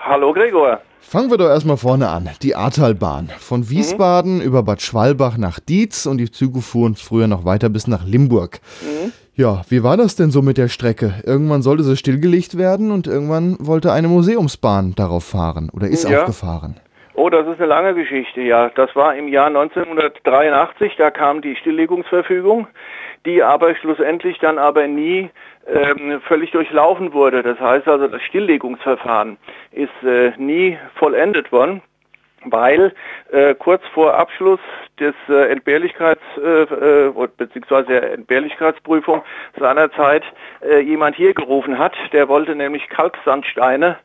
Hallo Gregor. Fangen wir doch erstmal vorne an. Die Ahrtalbahn. Von Wiesbaden mhm. über Bad Schwalbach nach Dietz und die Züge fuhren früher noch weiter bis nach Limburg. Mhm. Ja, wie war das denn so mit der Strecke? Irgendwann sollte sie stillgelegt werden und irgendwann wollte eine Museumsbahn darauf fahren oder ist ja. auch gefahren. Oh, das ist eine lange Geschichte, ja. Das war im Jahr 1983, da kam die Stilllegungsverfügung, die aber schlussendlich dann aber nie ähm, völlig durchlaufen wurde. Das heißt also, das Stilllegungsverfahren ist äh, nie vollendet worden weil äh, kurz vor Abschluss des äh, Entbehrlichkeits äh, äh, bzw. der Entbehrlichkeitsprüfung seinerzeit äh, jemand hier gerufen hat, der wollte nämlich Kalksandsteine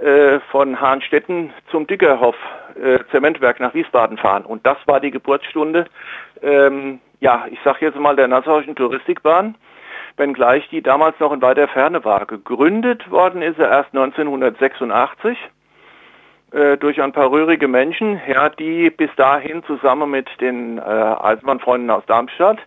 äh, von Hahnstetten zum Dickerhoff äh, Zementwerk nach Wiesbaden fahren und das war die Geburtsstunde ähm, ja, ich sage jetzt mal der Nassauischen Touristikbahn wenngleich die damals noch in weiter Ferne war. Gegründet worden ist er erst 1986 äh, durch ein paar rührige Menschen, ja, die bis dahin zusammen mit den äh, Eisenbahnfreunden aus Darmstadt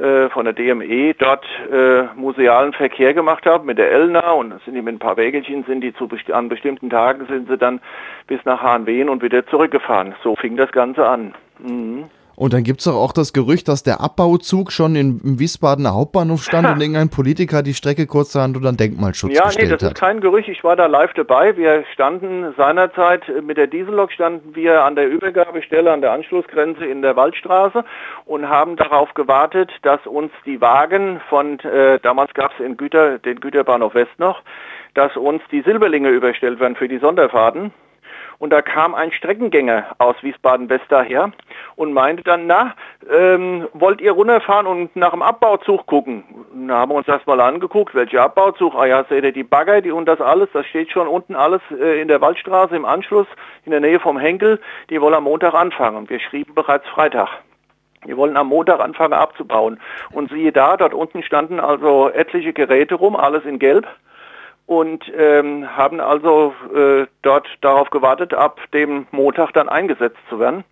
äh, von der DME dort äh, musealen Verkehr gemacht haben mit der Elna und sind die mit ein paar Wägelchen sind die zu besti an bestimmten Tagen sind sie dann bis nach Hahnwehen und wieder zurückgefahren. So fing das Ganze an. Mhm. Und dann gibt es auch das Gerücht, dass der Abbauzug schon in, im Wiesbadener Hauptbahnhof stand und irgendein Politiker die Strecke kurzerhand unter Denkmalschutz ja, gestellt hat. Ja, nee, das ist kein Gerücht. Ich war da live dabei. Wir standen seinerzeit mit der Diesellok standen wir an der Übergabestelle an der Anschlussgrenze in der Waldstraße und haben darauf gewartet, dass uns die Wagen von, äh, damals gab es in Güter, den Güterbahnhof West noch, dass uns die Silberlinge überstellt werden für die Sonderfahrten. Und da kam ein Streckengänger aus Wiesbaden-West daher und meinte dann, na, ähm, wollt ihr runterfahren und nach dem Abbauzug gucken? Und da haben wir uns das mal angeguckt, welcher Abbauzug? Ah ja, seht ihr die Bagger die und das alles, das steht schon unten alles äh, in der Waldstraße im Anschluss, in der Nähe vom Henkel, die wollen am Montag anfangen. Wir schrieben bereits Freitag. Wir wollen am Montag anfangen abzubauen. Und siehe da, dort unten standen also etliche Geräte rum, alles in Gelb und ähm, haben also äh, dort darauf gewartet, ab dem Montag dann eingesetzt zu werden.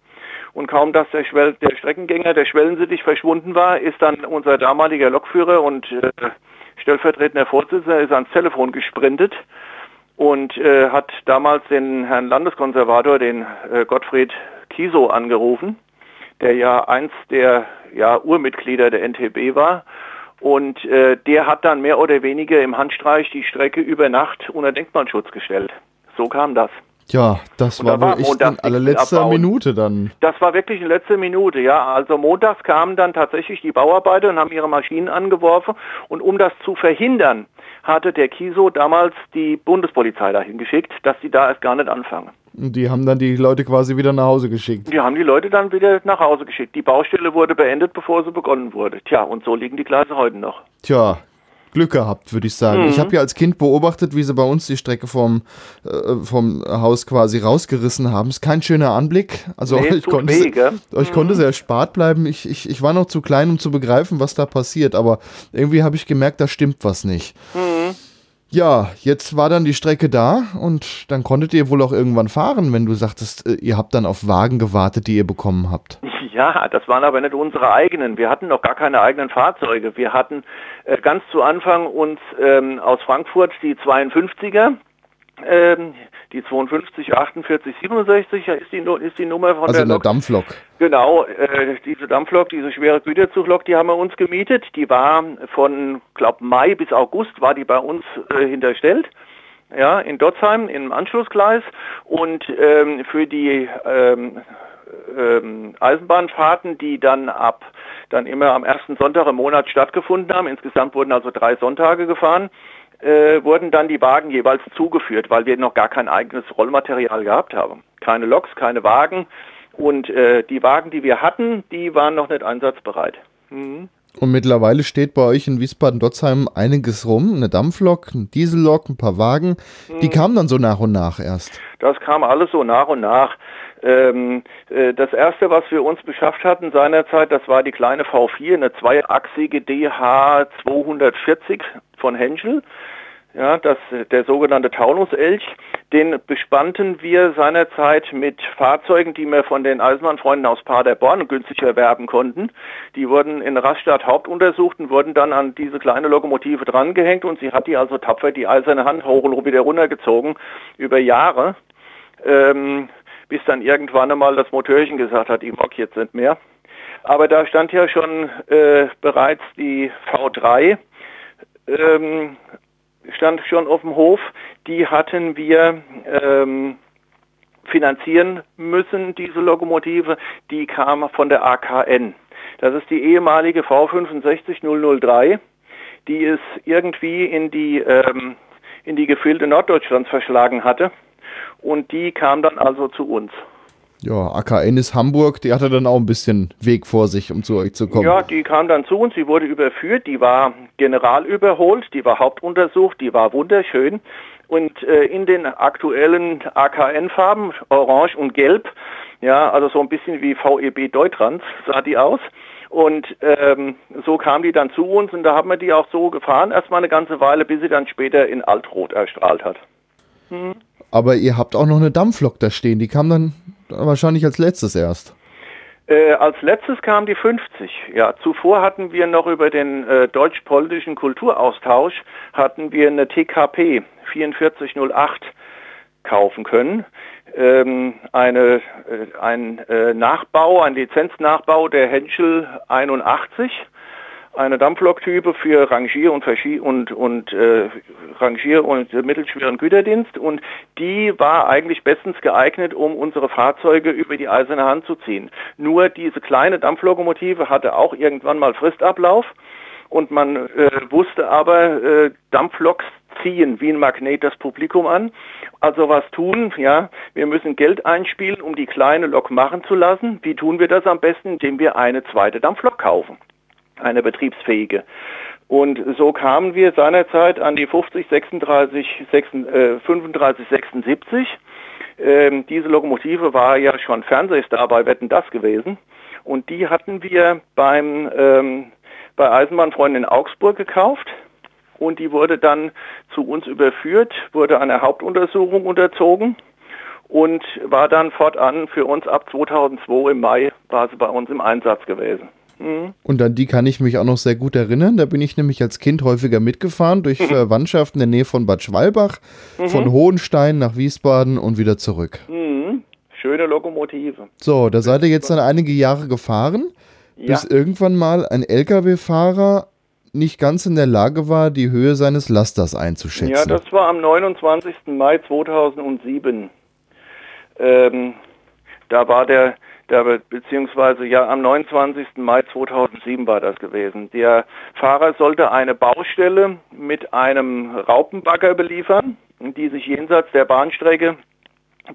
Und kaum, dass der, Schwell der Streckengänger, der Schwellensittich verschwunden war, ist dann unser damaliger Lokführer und äh, stellvertretender Vorsitzender ist ans Telefon gesprintet und äh, hat damals den Herrn Landeskonservator, den äh, Gottfried Kiso, angerufen, der ja eins der ja, Urmitglieder der NTB war. Und äh, der hat dann mehr oder weniger im Handstreich die Strecke über Nacht unter Denkmalschutz gestellt. So kam das. Ja, das und war da wohl echt in allerletzter Minute dann. Das war wirklich in letzter Minute, ja. Also montags kamen dann tatsächlich die Bauarbeiter und haben ihre Maschinen angeworfen. Und um das zu verhindern, hatte der Kiso damals die Bundespolizei dahin geschickt, dass sie da erst gar nicht anfangen. Und die haben dann die Leute quasi wieder nach Hause geschickt. Die haben die Leute dann wieder nach Hause geschickt. Die Baustelle wurde beendet, bevor sie begonnen wurde. Tja, und so liegen die Gleise heute noch. Tja, Glück gehabt, würde ich sagen. Mhm. Ich habe ja als Kind beobachtet, wie sie bei uns die Strecke vom, äh, vom Haus quasi rausgerissen haben. Ist kein schöner Anblick. Also nee, ich, konnte, weh, ich mhm. konnte sehr spart bleiben. Ich, ich, ich war noch zu klein, um zu begreifen, was da passiert. Aber irgendwie habe ich gemerkt, da stimmt was nicht. Mhm. Ja, jetzt war dann die Strecke da und dann konntet ihr wohl auch irgendwann fahren, wenn du sagtest, äh, ihr habt dann auf Wagen gewartet, die ihr bekommen habt. Ja, das waren aber nicht unsere eigenen. Wir hatten noch gar keine eigenen Fahrzeuge. Wir hatten äh, ganz zu Anfang uns ähm, aus Frankfurt die 52er ähm, die 52 48 67 ist die, ist die Nummer von also der, Lok. Dampflok. Genau, äh, diese Dampflok, diese schwere Güterzuglok, die haben wir uns gemietet. Die war von, glaub Mai bis August war die bei uns äh, hinterstellt. Ja, in Dotzheim im Anschlussgleis und ähm, für die ähm, ähm, Eisenbahnfahrten, die dann ab dann immer am ersten Sonntag im Monat stattgefunden haben. Insgesamt wurden also drei Sonntage gefahren äh, wurden dann die Wagen jeweils zugeführt, weil wir noch gar kein eigenes Rollmaterial gehabt haben. Keine Loks, keine Wagen. Und äh, die Wagen, die wir hatten, die waren noch nicht einsatzbereit. Mhm. Und mittlerweile steht bei euch in Wiesbaden-Dotzheim einiges rum, eine Dampflok, eine Diesellok, ein paar Wagen. Die mhm. kamen dann so nach und nach erst. Das kam alles so nach und nach. Ähm, äh, das erste, was wir uns beschafft hatten seinerzeit, das war die kleine V4, eine zweiachsige DH 240 von Henschel ja, das, der sogenannte Taunuselch, den bespannten wir seinerzeit mit Fahrzeugen, die wir von den Eisenbahnfreunden aus Paderborn günstig erwerben konnten. Die wurden in Rastatt hauptuntersucht und wurden dann an diese kleine Lokomotive drangehängt und sie hat die also tapfer die eiserne Hand hoch und wieder runtergezogen über Jahre, ähm, bis dann irgendwann einmal das Motörchen gesagt hat, ich mag jetzt nicht mehr. Aber da stand ja schon äh, bereits die V3 ähm, stand schon auf dem Hof, die hatten wir ähm, finanzieren müssen, diese Lokomotive, die kam von der AKN. Das ist die ehemalige V65003, die es irgendwie in die, ähm, in die Gefilde Norddeutschlands verschlagen hatte. Und die kam dann also zu uns. Ja, AKN ist Hamburg, die hatte dann auch ein bisschen Weg vor sich, um zu euch zu kommen. Ja, die kam dann zu uns, sie wurde überführt, die war general überholt, die war hauptuntersucht, die war wunderschön. Und äh, in den aktuellen AKN-Farben, Orange und Gelb, ja, also so ein bisschen wie VEB Deutrans sah die aus. Und ähm, so kam die dann zu uns und da haben wir die auch so gefahren, erstmal eine ganze Weile, bis sie dann später in Altrot erstrahlt hat. Hm. Aber ihr habt auch noch eine Dampflok da stehen, die kam dann wahrscheinlich als letztes erst. Äh, als letztes kam die 50. Ja, zuvor hatten wir noch über den äh, deutsch-polnischen Kulturaustausch hatten wir eine TKP 4408 kaufen können. Ähm, eine, äh, ein äh, Nachbau, ein Lizenznachbau der Henschel 81 eine Dampfloktype für Rangier- und, Verschie und, und äh, Rangier- und mittelschweren Güterdienst und die war eigentlich bestens geeignet, um unsere Fahrzeuge über die eiserne Hand zu ziehen. Nur diese kleine Dampflokomotive hatte auch irgendwann mal Fristablauf und man äh, wusste aber, äh, Dampfloks ziehen wie ein Magnet das Publikum an. Also was tun? Ja, wir müssen Geld einspielen, um die kleine Lok machen zu lassen. Wie tun wir das am besten? Indem wir eine zweite Dampflok kaufen eine betriebsfähige. Und so kamen wir seinerzeit an die 50, 36, 36 äh, 35, 76. Ähm, diese Lokomotive war ja schon Fernsehstar bei Wetten das gewesen. Und die hatten wir beim, ähm, bei Eisenbahnfreunden in Augsburg gekauft. Und die wurde dann zu uns überführt, wurde einer Hauptuntersuchung unterzogen und war dann fortan für uns ab 2002 im Mai war sie bei uns im Einsatz gewesen. Mhm. Und an die kann ich mich auch noch sehr gut erinnern. Da bin ich nämlich als Kind häufiger mitgefahren durch mhm. Verwandtschaft in der Nähe von Bad Schwalbach, mhm. von Hohenstein nach Wiesbaden und wieder zurück. Mhm. Schöne Lokomotive. So, da seid ihr jetzt dann einige Jahre gefahren, ja. bis irgendwann mal ein Lkw-Fahrer nicht ganz in der Lage war, die Höhe seines Lasters einzuschätzen. Ja, das war am 29. Mai 2007. Ähm, da war der, beziehungsweise ja am 29. Mai 2007 war das gewesen. Der Fahrer sollte eine Baustelle mit einem Raupenbagger beliefern, die sich jenseits der Bahnstrecke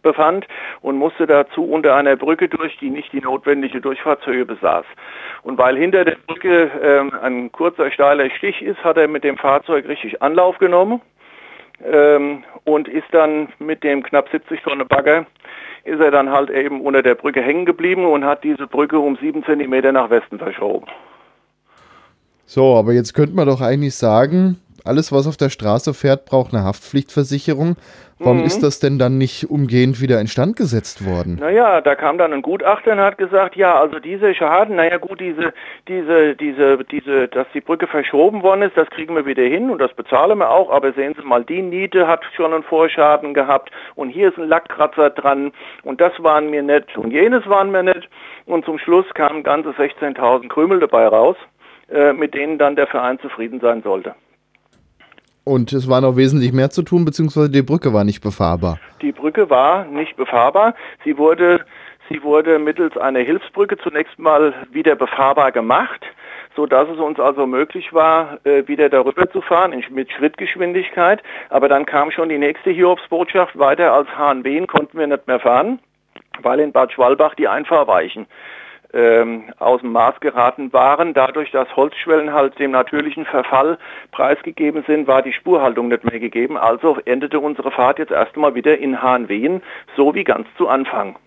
befand und musste dazu unter einer Brücke durch, die nicht die notwendige Durchfahrtshöhe besaß. Und weil hinter der Brücke ähm, ein kurzer steiler Stich ist, hat er mit dem Fahrzeug richtig Anlauf genommen ähm, und ist dann mit dem knapp 70 Tonnen Bagger ist er dann halt eben unter der Brücke hängen geblieben und hat diese Brücke um sieben Zentimeter nach Westen verschoben. So, aber jetzt könnte man doch eigentlich sagen, alles, was auf der Straße fährt, braucht eine Haftpflichtversicherung. Warum mhm. ist das denn dann nicht umgehend wieder instand gesetzt worden? Naja, da kam dann ein Gutachter und hat gesagt, ja, also diese Schaden, naja gut, diese, diese, diese, diese, dass die Brücke verschoben worden ist, das kriegen wir wieder hin und das bezahlen wir auch, aber sehen Sie mal, die Niete hat schon einen Vorschaden gehabt und hier ist ein Lackkratzer dran und das waren mir nicht und jenes waren mir nicht und zum Schluss kamen ganze 16.000 Krümel dabei raus, äh, mit denen dann der Verein zufrieden sein sollte. Und es war noch wesentlich mehr zu tun, beziehungsweise die Brücke war nicht befahrbar. Die Brücke war nicht befahrbar. Sie wurde, sie wurde mittels einer Hilfsbrücke zunächst mal wieder befahrbar gemacht, so dass es uns also möglich war, äh, wieder darüber zu fahren mit Schrittgeschwindigkeit. Aber dann kam schon die nächste Hiobsbotschaft. Weiter als HNW konnten wir nicht mehr fahren, weil in Bad Schwalbach die Einfahrweichen ähm, aus dem Maß geraten waren. Dadurch, dass Holzschwellen halt dem natürlichen Verfall preisgegeben sind, war die Spurhaltung nicht mehr gegeben. Also endete unsere Fahrt jetzt erstmal wieder in Hahnwehen, so wie ganz zu Anfang.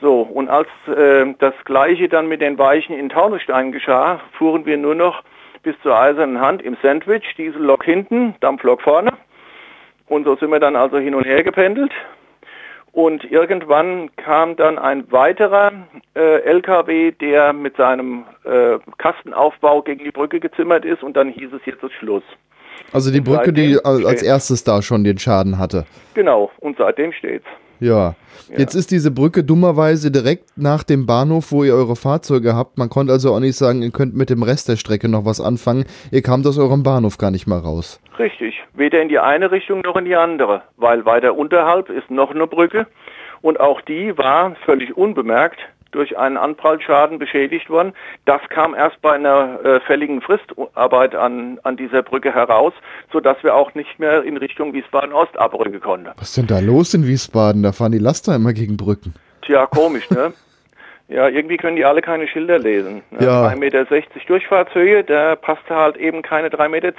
So, und als äh, das Gleiche dann mit den Weichen in Taunusstein geschah, fuhren wir nur noch bis zur eisernen Hand im Sandwich, Diesellok hinten, Dampflok vorne. Und so sind wir dann also hin und her gependelt. Und irgendwann kam dann ein weiterer äh, LKW, der mit seinem äh, Kastenaufbau gegen die Brücke gezimmert ist und dann hieß es jetzt ist Schluss. Also die Brücke, die als erstes da schon den Schaden hatte. Genau, und seitdem steht's. Ja. ja. Jetzt ist diese Brücke dummerweise direkt nach dem Bahnhof, wo ihr eure Fahrzeuge habt. Man konnte also auch nicht sagen, ihr könnt mit dem Rest der Strecke noch was anfangen. Ihr kamt aus eurem Bahnhof gar nicht mal raus. Richtig. Weder in die eine Richtung noch in die andere. Weil weiter unterhalb ist noch eine Brücke. Und auch die war völlig unbemerkt durch einen Anprallschaden beschädigt worden. Das kam erst bei einer äh, fälligen Fristarbeit an, an dieser Brücke heraus, sodass wir auch nicht mehr in Richtung Wiesbaden-Ost abrücken konnten. Was ist denn da los in Wiesbaden? Da fahren die Laster immer gegen Brücken. Tja, komisch, ne? Ja, irgendwie können die alle keine Schilder lesen. Ne? Ja. 3,60 Meter Durchfahrtshöhe, da passt halt eben keine 3,62 Meter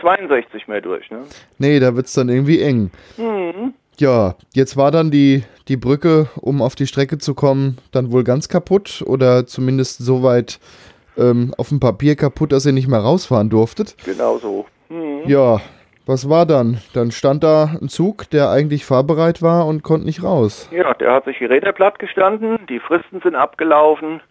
mehr durch. Ne? Nee, da wird es dann irgendwie eng. Mhm. Ja, jetzt war dann die, die Brücke, um auf die Strecke zu kommen, dann wohl ganz kaputt oder zumindest so weit ähm, auf dem Papier kaputt, dass ihr nicht mehr rausfahren durftet. Genau so. Mhm. Ja, was war dann? Dann stand da ein Zug, der eigentlich fahrbereit war und konnte nicht raus. Ja, der hat sich die Räder platt gestanden, die Fristen sind abgelaufen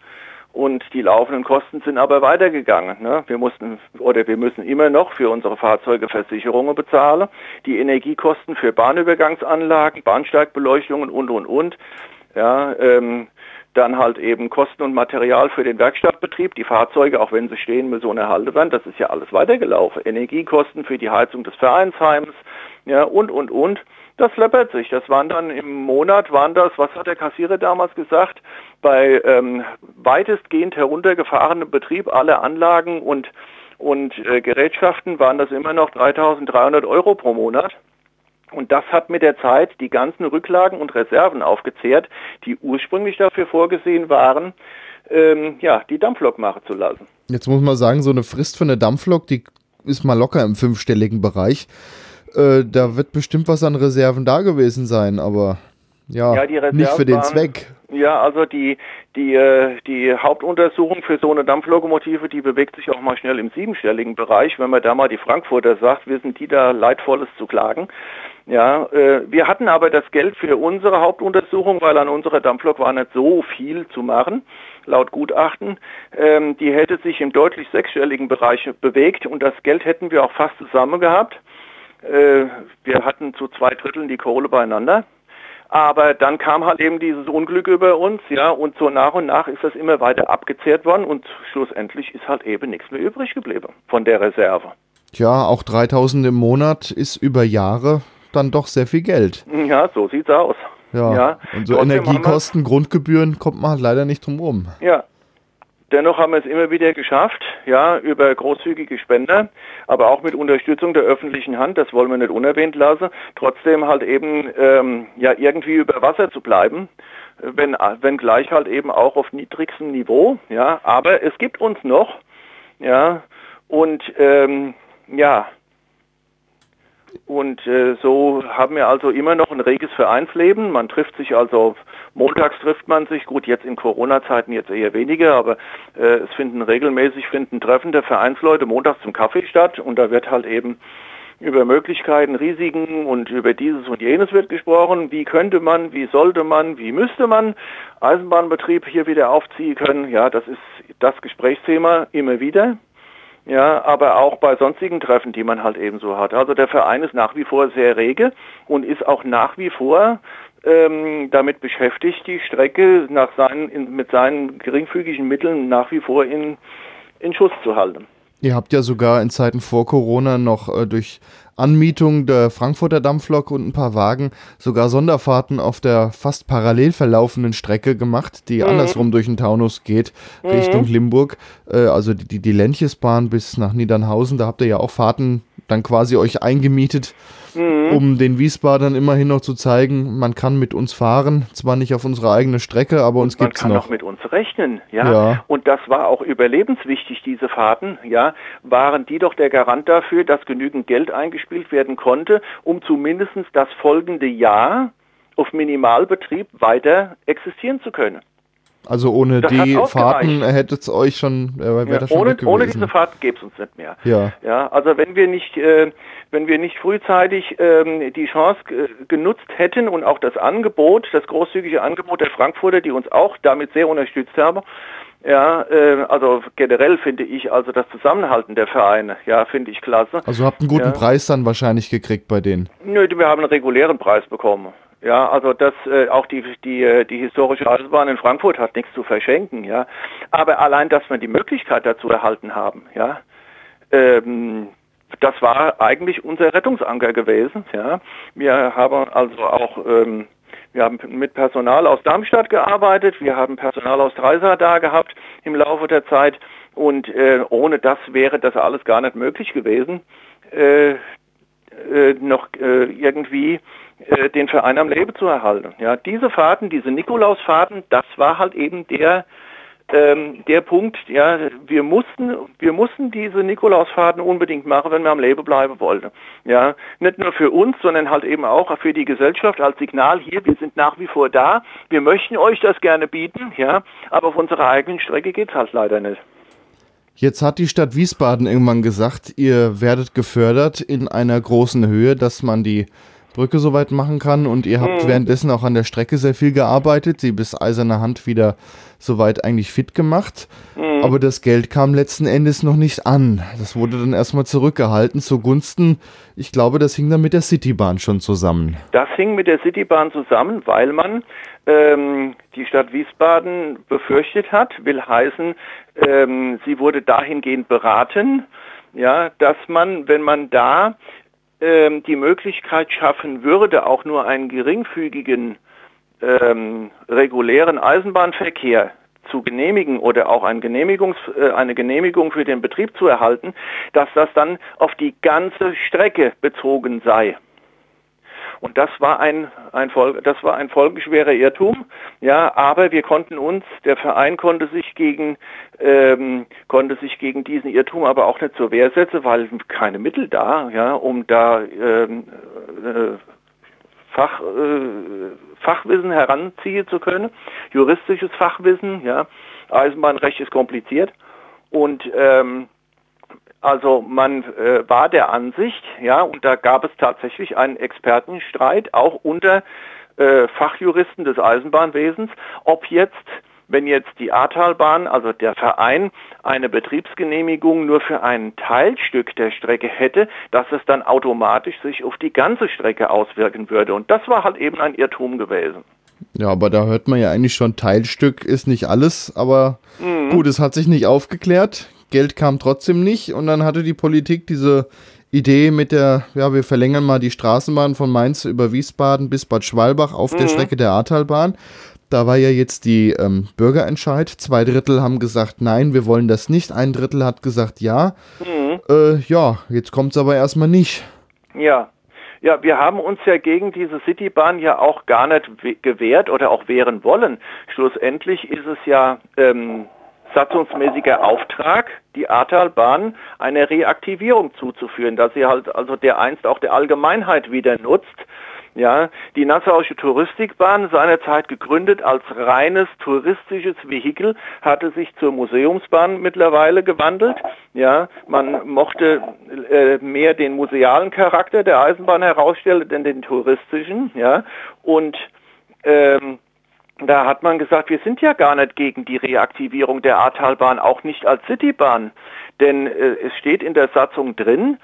und die laufenden Kosten sind aber weitergegangen. Ne? Wir mussten oder wir müssen immer noch für unsere Fahrzeuge Versicherungen bezahlen, die Energiekosten für Bahnübergangsanlagen, Bahnsteigbeleuchtungen und und und. Ja, ähm, dann halt eben Kosten und Material für den Werkstattbetrieb. Die Fahrzeuge, auch wenn sie stehen, müssen erhalten werden. Das ist ja alles weitergelaufen. Energiekosten für die Heizung des Vereinsheims, ja, und, und, und. Das läppert sich. Das waren dann im Monat, waren das, was hat der Kassierer damals gesagt, bei ähm, weitestgehend heruntergefahrenem Betrieb aller Anlagen und, und äh, Gerätschaften waren das immer noch 3.300 Euro pro Monat. Und das hat mit der Zeit die ganzen Rücklagen und Reserven aufgezehrt, die ursprünglich dafür vorgesehen waren, ähm, ja, die Dampflok machen zu lassen. Jetzt muss man sagen, so eine Frist für eine Dampflok, die ist mal locker im fünfstelligen Bereich. Äh, da wird bestimmt was an Reserven da gewesen sein, aber Ja, Ja, die nicht für den Zweck. Ja, also die, die, äh, die Hauptuntersuchung für so eine Dampflokomotive, die bewegt sich auch mal schnell im siebenstelligen Bereich. Wenn man da mal die Frankfurter sagt, wissen die da Leidvolles zu klagen. Ja, äh, wir hatten aber das Geld für unsere Hauptuntersuchung, weil an unserer Dampflok war nicht so viel zu machen, laut Gutachten. Ähm, die hätte sich im deutlich sechsstelligen Bereich bewegt und das Geld hätten wir auch fast zusammen gehabt. Äh, wir hatten zu zwei Dritteln die Kohle beieinander. Aber dann kam halt eben dieses Unglück über uns, ja, und so nach und nach ist das immer weiter abgezehrt worden und schlussendlich ist halt eben nichts mehr übrig geblieben von der Reserve. Tja, auch 3000 im Monat ist über Jahre dann doch sehr viel Geld. Ja, so sieht's aus. Ja, Ja, und so trotzdem Energiekosten, Grundgebühren kommt man halt leider nicht drum rum. Ja. Dennoch haben wir es immer wieder geschafft, ja, über großzügige Spender, aber auch mit Unterstützung der öffentlichen Hand, das wollen wir nicht unerwähnt lassen, trotzdem halt eben ähm, ja irgendwie über Wasser zu bleiben, wenn, wenn gleich halt eben auch auf niedrigstem Niveau, ja, aber es gibt uns noch, ja, und ähm, ja, und äh, so haben wir also immer noch ein reges Vereinsleben. Man trifft sich also, montags trifft man sich, gut, jetzt in Corona-Zeiten jetzt eher weniger, aber äh, es finden regelmäßig finden Treffen der Vereinsleute montags zum Kaffee statt und da wird halt eben über Möglichkeiten, Risiken und über dieses und jenes wird gesprochen. Wie könnte man, wie sollte man, wie müsste man Eisenbahnbetrieb hier wieder aufziehen können? Ja, das ist das Gesprächsthema immer wieder. Ja, aber auch bei sonstigen Treffen, die man halt eben so hat. Also der Verein ist nach wie vor sehr rege und ist auch nach wie vor ähm, damit beschäftigt, die Strecke nach seinen, in, mit seinen geringfügigen Mitteln nach wie vor in, in Schuss zu halten. Ihr habt ja sogar in Zeiten vor Corona noch äh, durch Anmietung der Frankfurter Dampflok und ein paar Wagen sogar Sonderfahrten auf der fast parallel verlaufenden Strecke gemacht, die andersrum durch den Taunus geht, Richtung Limburg. Äh, also die, die, Lentjesbahn bis nach Niedernhausen, da habt ihr ja auch Fahrten dann quasi euch eingemietet, um den Wiesbadern immerhin noch zu zeigen, man kann mit uns fahren, zwar nicht auf unsere eigene Strecke, aber uns Man gibt's kann noch. mit uns rechnen, ja? Ja. Und das war auch überlebenswichtig, diese Fahrten, ja? Waren die doch der Garant dafür, dass genügend Geld eingespielt werden konnte, um zumindest das folgende Jahr auf Minimalbetrieb weiter existieren zu können. Also ohne Das die. Fahrten hättet es euch schon, äh, wäre Ja, das schon ohne, weg ohne gewesen. diese Fahrt gäbe es uns nicht mehr. Ja. Ja, also wenn wir nicht, äh, wenn wir nicht frühzeitig ähm, die Chance genutzt hätten und auch das Angebot, das großzügige Angebot der Frankfurter, die uns auch damit sehr unterstützt haben, ja, äh, also generell finde ich also das Zusammenhalten der Vereine, ja, finde ich klasse. Also habt einen guten Ja. Preis dann wahrscheinlich gekriegt bei denen. Nö, wir haben einen regulären Preis bekommen. Ja, also das äh, auch die die äh, die historische Eisenbahn in Frankfurt hat nichts zu verschenken, ja. Aber allein, dass wir die Möglichkeit dazu erhalten haben, ja, ähm, das war eigentlich unser Rettungsanker gewesen, ja. Wir haben also auch ähm, wir haben mit Personal aus Darmstadt gearbeitet, wir haben Personal aus Dreisar da gehabt im Laufe der Zeit und äh, ohne das wäre das alles gar nicht möglich gewesen. Äh, äh, noch äh, irgendwie äh, den Verein am Leben zu erhalten. Ja, diese Fahrten, diese Nikolausfahrten, das war halt eben der ähm, der Punkt. Ja, wir mussten wir mussten diese Nikolausfahrten unbedingt machen, wenn wir am Leben bleiben wollten. Ja, nicht nur für uns, sondern halt eben auch für die Gesellschaft als Signal hier. Wir sind nach wie vor da. Wir möchten euch das gerne bieten. Ja, aber auf unserer eigenen Strecke geht's halt leider nicht. Jetzt hat die Stadt Wiesbaden irgendwann gesagt, ihr werdet gefördert in einer großen Höhe, dass man die Brücke soweit machen kann und ihr habt währenddessen auch an der Strecke sehr viel gearbeitet, sie bis eiserne Hand wieder soweit eigentlich fit gemacht. Aber das Geld kam letzten Endes noch nicht an. Das wurde dann erstmal zurückgehalten zugunsten, ich glaube, das hing dann mit der Citybahn schon zusammen. Das hing mit der Citybahn zusammen, weil man ähm, die Stadt Wiesbaden befürchtet hat, will heißen, ähm, sie wurde dahingehend beraten, ja, dass man, wenn man da ähm, die Möglichkeit schaffen würde, auch nur einen geringfügigen ähm, regulären Eisenbahnverkehr zu genehmigen oder auch ein äh, eine Genehmigung für den Betrieb zu erhalten, dass das dann auf die ganze Strecke bezogen sei. Und das war ein, ein Folge, das war ein folgenschwerer Irrtum. Ja, aber wir konnten uns, der Verein konnte sich gegen, ähm, konnte sich gegen diesen Irrtum aber auch nicht zur Wehr setzen, weil keine Mittel da, ja, um da ähm, äh, Fach, äh, Fachwissen heranziehen zu können, juristisches Fachwissen, ja. Eisenbahnrecht ist kompliziert und ähm, also man äh, war der Ansicht, ja, und da gab es tatsächlich einen Expertenstreit auch unter äh, Fachjuristen des Eisenbahnwesens, ob jetzt wenn jetzt die Ahrtalbahn, also der Verein, eine Betriebsgenehmigung nur für ein Teilstück der Strecke hätte, dass es dann automatisch sich auf die ganze Strecke auswirken würde. Und das war halt eben ein Irrtum gewesen. Ja, aber da hört man ja eigentlich schon, Teilstück ist nicht alles, aber mhm. gut, es hat sich nicht aufgeklärt. Geld kam trotzdem nicht und dann hatte die Politik diese Idee mit der, ja, wir verlängern mal die Straßenbahn von Mainz über Wiesbaden bis Bad Schwalbach auf mhm. der Strecke der Ahrtalbahn. Da war ja jetzt die ähm, Bürgerentscheid. Zwei Drittel haben gesagt, nein, wir wollen das nicht. Ein Drittel hat gesagt, ja. Mhm. Äh, ja, jetzt kommt es aber erstmal nicht. Ja. Ja, wir haben uns ja gegen diese Citybahn ja auch gar nicht gewehrt oder auch wehren wollen. Schlussendlich ist es ja ähm, satzungsmäßiger Auftrag, die Ahrtalbahn eine Reaktivierung zuzuführen, dass sie halt also der einst auch der Allgemeinheit wieder nutzt ja, die Nassauische Touristikbahn, seinerzeit gegründet als reines touristisches Vehikel, hatte sich zur Museumsbahn mittlerweile gewandelt. Ja, man mochte äh, mehr den musealen Charakter der Eisenbahn herausstellen, denn den touristischen. Ja, und ähm, da hat man gesagt, wir sind ja gar nicht gegen die Reaktivierung der Ahrtalbahn, auch nicht als Citybahn. Denn äh, es steht in der Satzung drin,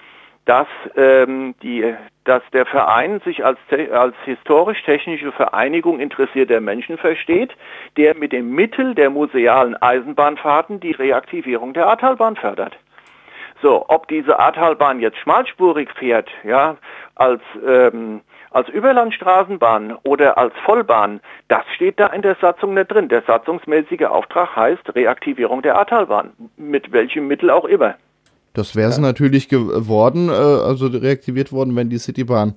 dass, ähm, die, dass der Verein sich als, als historisch-technische Vereinigung interessierter Menschen versteht, der mit dem Mittel der musealen Eisenbahnfahrten die Reaktivierung der Ahrtalbahn fördert. So, ob diese Ahrtalbahn jetzt schmalspurig fährt, ja, als, ähm, als Überlandstraßenbahn oder als Vollbahn, das steht da in der Satzung nicht drin. Der satzungsmäßige Auftrag heißt Reaktivierung der Ahrtalbahn, mit welchem Mittel auch immer. Das wäre es ja. natürlich geworden, äh, also reaktiviert worden, wenn die Citybahn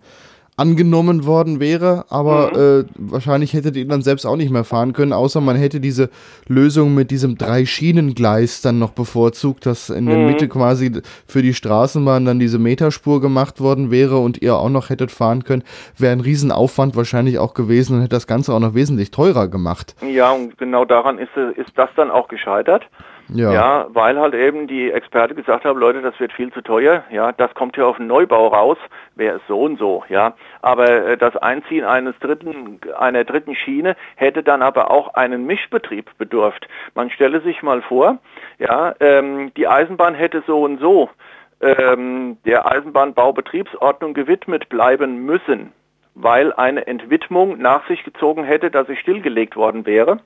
angenommen worden wäre, aber mhm. äh, wahrscheinlich hättet ihr dann selbst auch nicht mehr fahren können, außer man hätte diese Lösung mit diesem Drei-Schienen-Gleis dann noch bevorzugt, dass in mhm. der Mitte quasi für die Straßenbahn dann diese Meterspur gemacht worden wäre und ihr auch noch hättet fahren können, wäre ein Riesenaufwand wahrscheinlich auch gewesen und hätte das Ganze auch noch wesentlich teurer gemacht. Ja, und genau daran ist, ist das dann auch gescheitert. Ja. ja, weil halt eben die Experte gesagt haben, Leute, das wird viel zu teuer. Ja, das kommt ja auf den Neubau raus, wäre es so und so. Ja, aber äh, das Einziehen eines dritten, einer dritten Schiene hätte dann aber auch einen Mischbetrieb bedurft. Man stelle sich mal vor, ja, ähm, die Eisenbahn hätte so und so ähm, der Eisenbahnbaubetriebsordnung gewidmet bleiben müssen, weil eine Entwidmung nach sich gezogen hätte, dass sie stillgelegt worden wäre.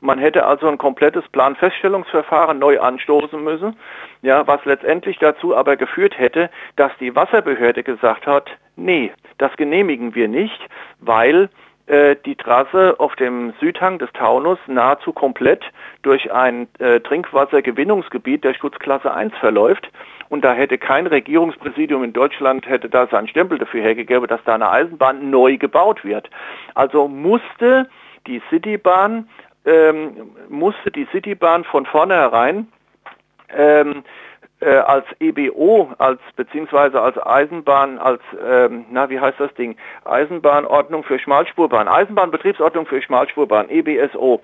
Man hätte also ein komplettes Planfeststellungsverfahren neu anstoßen müssen, ja, was letztendlich dazu aber geführt hätte, dass die Wasserbehörde gesagt hat, nee, das genehmigen wir nicht, weil äh, die Trasse auf dem Südhang des Taunus nahezu komplett durch ein äh, Trinkwassergewinnungsgebiet der Schutzklasse 1 verläuft. Und da hätte kein Regierungspräsidium in Deutschland hätte da seinen Stempel dafür hergegeben, dass da eine Eisenbahn neu gebaut wird. Also musste die Citybahn ähm, musste die Citybahn von vornherein ähm, äh, als EBO, als beziehungsweise als Eisenbahn, als ähm, na wie heißt das Ding? Eisenbahnordnung für Schmalspurbahn, Eisenbahnbetriebsordnung für Schmalspurbahn, EBSO,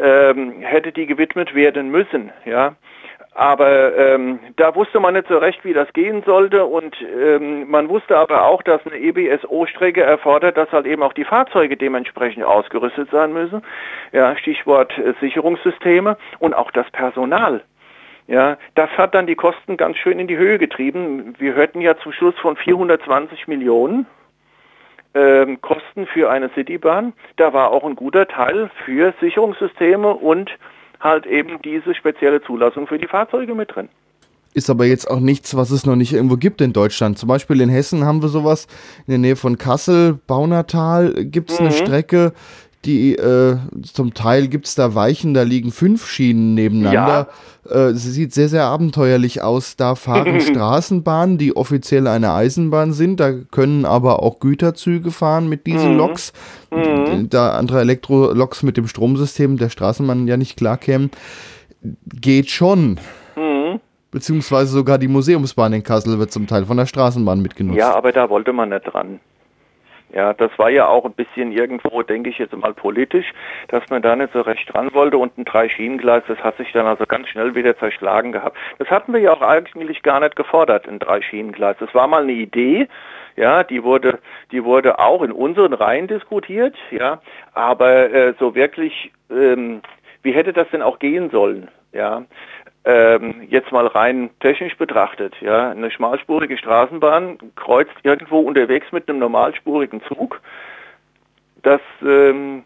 ähm, hätte die gewidmet werden müssen, ja. Aber ähm, da wusste man nicht so recht, wie das gehen sollte und ähm, man wusste aber auch, dass eine EBSO-Strecke erfordert, dass halt eben auch die Fahrzeuge dementsprechend ausgerüstet sein müssen. Ja, Stichwort äh, Sicherungssysteme und auch das Personal. Ja, das hat dann die Kosten ganz schön in die Höhe getrieben. Wir hörten ja zum Schluss von 420 Millionen ähm, Kosten für eine Citybahn. Da war auch ein guter Teil für Sicherungssysteme und halt eben diese spezielle Zulassung für die Fahrzeuge mit drin. Ist aber jetzt auch nichts, was es noch nicht irgendwo gibt in Deutschland. Zum Beispiel in Hessen haben wir sowas in der Nähe von Kassel, Baunatal gibt es mhm. eine Strecke, die äh, zum Teil gibt es da Weichen, da liegen fünf Schienen nebeneinander. Ja. Äh, sie sieht sehr, sehr abenteuerlich aus. Da fahren Straßenbahnen, die offiziell eine Eisenbahn sind. Da können aber auch Güterzüge fahren mit diesen mhm. Loks. Mhm. Da andere Elektroloks mit dem Stromsystem der Straßenbahn ja nicht klarkämen. Geht schon. Mhm. Beziehungsweise sogar die Museumsbahn in Kassel wird zum Teil von der Straßenbahn mitgenutzt. Ja, aber da wollte man nicht dran. Ja, das war ja auch ein bisschen irgendwo, denke ich jetzt mal politisch, dass man da nicht so recht dran wollte und ein Drei-Schienen-Gleis, das hat sich dann also ganz schnell wieder zerschlagen gehabt. Das hatten wir ja auch eigentlich gar nicht gefordert, ein Drei-Schienen-Gleis. Das war mal eine Idee, ja, die wurde, die wurde auch in unseren Reihen diskutiert, ja, aber äh, so wirklich, ähm, wie hätte das denn auch gehen sollen, ja? Ähm, jetzt mal rein technisch betrachtet, ja, eine schmalspurige Straßenbahn kreuzt irgendwo unterwegs mit einem normalspurigen Zug. Das ähm,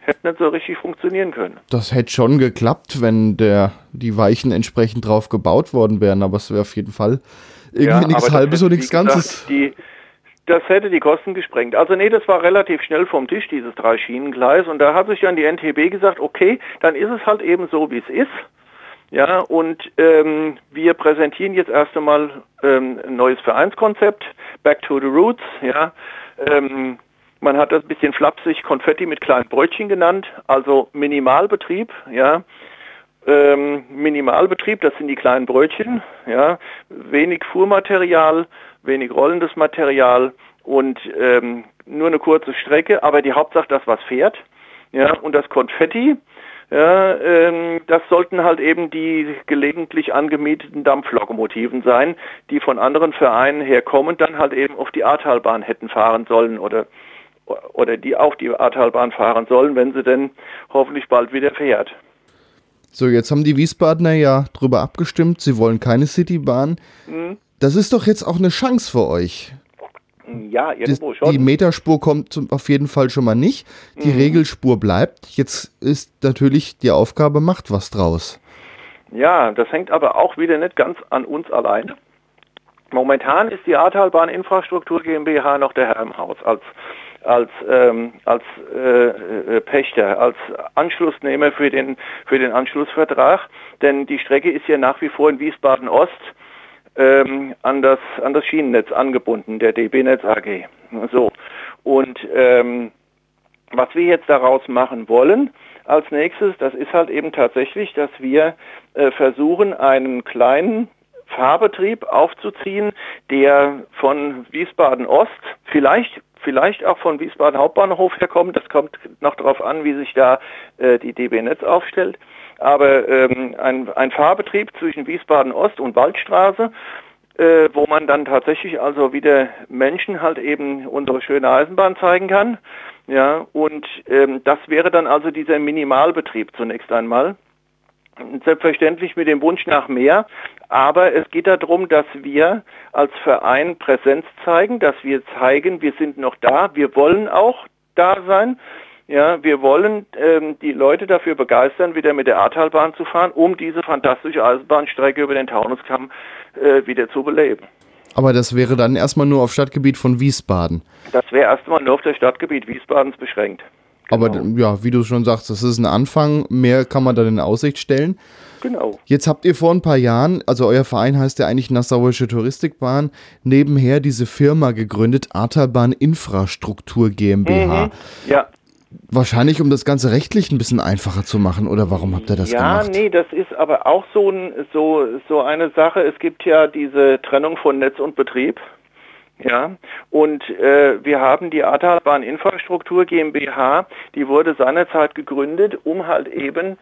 hätte nicht so richtig funktionieren können. Das hätte schon geklappt, wenn der, die Weichen entsprechend drauf gebaut worden wären, aber es wäre auf jeden Fall irgendwie ja, nichts Halbes und nichts Ganzes. Die, das hätte die Kosten gesprengt. Also nee, das war relativ schnell vom Tisch, dieses Drei-Schienen-Gleis. Und da hat sich dann die NTB gesagt, okay, dann ist es halt eben so, wie es ist. Ja, und ähm, wir präsentieren jetzt erst einmal ähm, ein neues Vereinskonzept, Back to the Roots. Ja, ähm, man hat das ein bisschen flapsig Konfetti mit kleinen Brötchen genannt, also Minimalbetrieb. Ja, ähm, Minimalbetrieb, das sind die kleinen Brötchen. Ja, wenig Fuhrmaterial, wenig rollendes Material und ähm, nur eine kurze Strecke, aber die Hauptsache das, was fährt. Ja, und das Konfetti, ja, ähm, das sollten halt eben die gelegentlich angemieteten Dampflokomotiven sein, die von anderen Vereinen herkommen, dann halt eben auf die Ahrtalbahn hätten fahren sollen oder oder die auf die Ahrtalbahn fahren sollen, wenn sie denn hoffentlich bald wieder fährt. So, jetzt haben die Wiesbadener ja drüber abgestimmt, sie wollen keine Citybahn. Mhm. Das ist doch jetzt auch eine Chance für euch. Ja, irgendwo schon. Die Meterspur kommt auf jeden Fall schon mal nicht. Die mhm. Regelspur bleibt. Jetzt ist natürlich die Aufgabe, macht was draus. Ja, das hängt aber auch wieder nicht ganz an uns alleine. Momentan ist die Ahrtalbahn Infrastruktur GmbH noch der Herr im Haus als als ähm, als äh, äh, Pächter, als Anschlussnehmer für den für den Anschlussvertrag, denn die Strecke ist ja nach wie vor in Wiesbaden Ost ähm, an, das, an das Schienennetz angebunden, der DB Netz AG. So. Und ähm, was wir jetzt daraus machen wollen, als nächstes, das ist halt eben tatsächlich, dass wir äh, versuchen, einen kleinen Fahrbetrieb aufzuziehen, der von Wiesbaden Ost, vielleicht vielleicht auch von Wiesbaden Hauptbahnhof herkommt, das kommt noch darauf an, wie sich da äh, die DB Netz aufstellt, aber ähm, ein, ein Fahrbetrieb zwischen Wiesbaden Ost und Waldstraße, äh, wo man dann tatsächlich also wieder Menschen halt eben unsere schöne Eisenbahn zeigen kann. Ja, und ähm, das wäre dann also dieser Minimalbetrieb zunächst einmal. Selbstverständlich mit dem Wunsch nach mehr, aber es geht darum, dass wir als Verein Präsenz zeigen, dass wir zeigen, wir sind noch da, wir wollen auch da sein ja, wir wollen ähm, die Leute dafür begeistern, wieder mit der Ahrtalbahn zu fahren, um diese fantastische Eisenbahnstrecke über den Taunuskamm äh, wieder zu beleben. Aber das wäre dann erstmal nur auf Stadtgebiet von Wiesbaden. Das wäre erstmal nur auf das Stadtgebiet Wiesbadens beschränkt. Genau. Aber ja, wie du schon sagst, das ist ein Anfang. Mehr kann man dann in Aussicht stellen. Genau. Jetzt habt ihr vor ein paar Jahren, also euer Verein heißt ja eigentlich Nassauische Touristikbahn, nebenher diese Firma gegründet, Ahrtalbahn Infrastruktur GmbH. Mhm. Ja. Wahrscheinlich, um das Ganze rechtlich ein bisschen einfacher zu machen, oder warum habt ihr das ja, gemacht? Ja, nee, das ist aber auch so, ein, so, so eine Sache. Es gibt ja diese Trennung von Netz und Betrieb. Ja, und äh, wir haben die Ahrtalbahn Infrastruktur GmbH, die wurde seinerzeit gegründet, um halt eben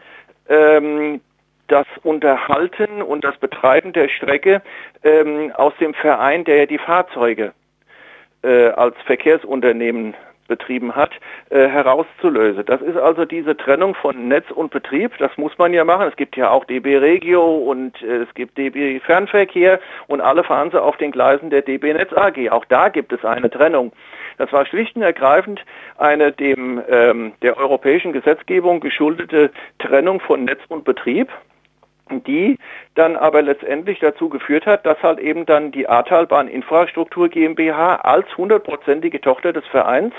ähm, das Unterhalten und das Betreiben der Strecke ähm, aus dem Verein, der ja die Fahrzeuge äh, als Verkehrsunternehmen betrieben hat, äh, herauszulösen. Das ist also diese Trennung von Netz und Betrieb. Das muss man ja machen. Es gibt ja auch DB Regio und äh, es gibt DB Fernverkehr und alle fahren sie auf den Gleisen der DB Netz AG. Auch da gibt es eine Trennung. Das war schlicht und ergreifend eine dem ähm, der europäischen Gesetzgebung geschuldete Trennung von Netz und Betrieb die dann aber letztendlich dazu geführt hat, dass halt eben dann die Ahrtalbahn Infrastruktur GmbH als hundertprozentige Tochter des Vereins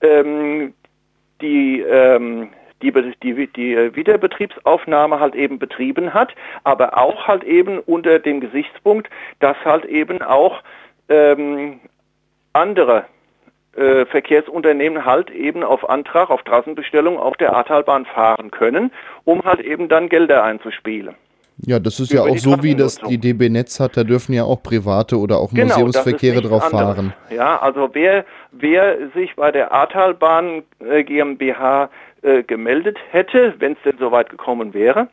ähm, die, ähm, die, die, die Wiederbetriebsaufnahme halt eben betrieben hat, aber auch halt eben unter dem Gesichtspunkt, dass halt eben auch ähm, andere äh, Verkehrsunternehmen halt eben auf Antrag, auf Trassenbestellung auf der Ahrtalbahn fahren können, um halt eben dann Gelder einzuspielen. Ja, das ist ja auch so, wie das die DB Netz hat. Da dürfen ja auch private oder auch genau, Museumsverkehre drauf anderes. fahren. Ja, also wer, wer sich bei der Ahrtalbahn äh, GmbH äh, gemeldet hätte, wenn es denn soweit gekommen wäre,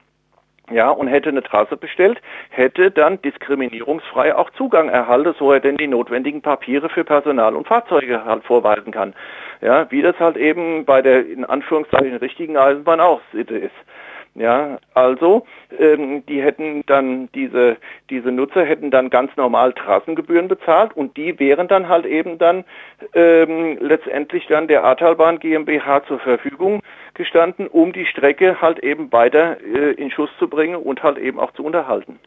ja, und hätte eine Trasse bestellt, hätte dann diskriminierungsfrei auch Zugang erhalten, so er denn die notwendigen Papiere für Personal und Fahrzeuge halt vorweisen kann. Ja, wie das halt eben bei der in Anführungszeichen richtigen Eisenbahn auch Sitte ist. Ja, also ähm, die hätten dann diese diese Nutzer hätten dann ganz normal Trassengebühren bezahlt und die wären dann halt eben dann ähm, letztendlich dann der Ahrtalbahn GmbH zur Verfügung gestanden, um die Strecke halt eben weiter äh, in Schuss zu bringen und halt eben auch zu unterhalten.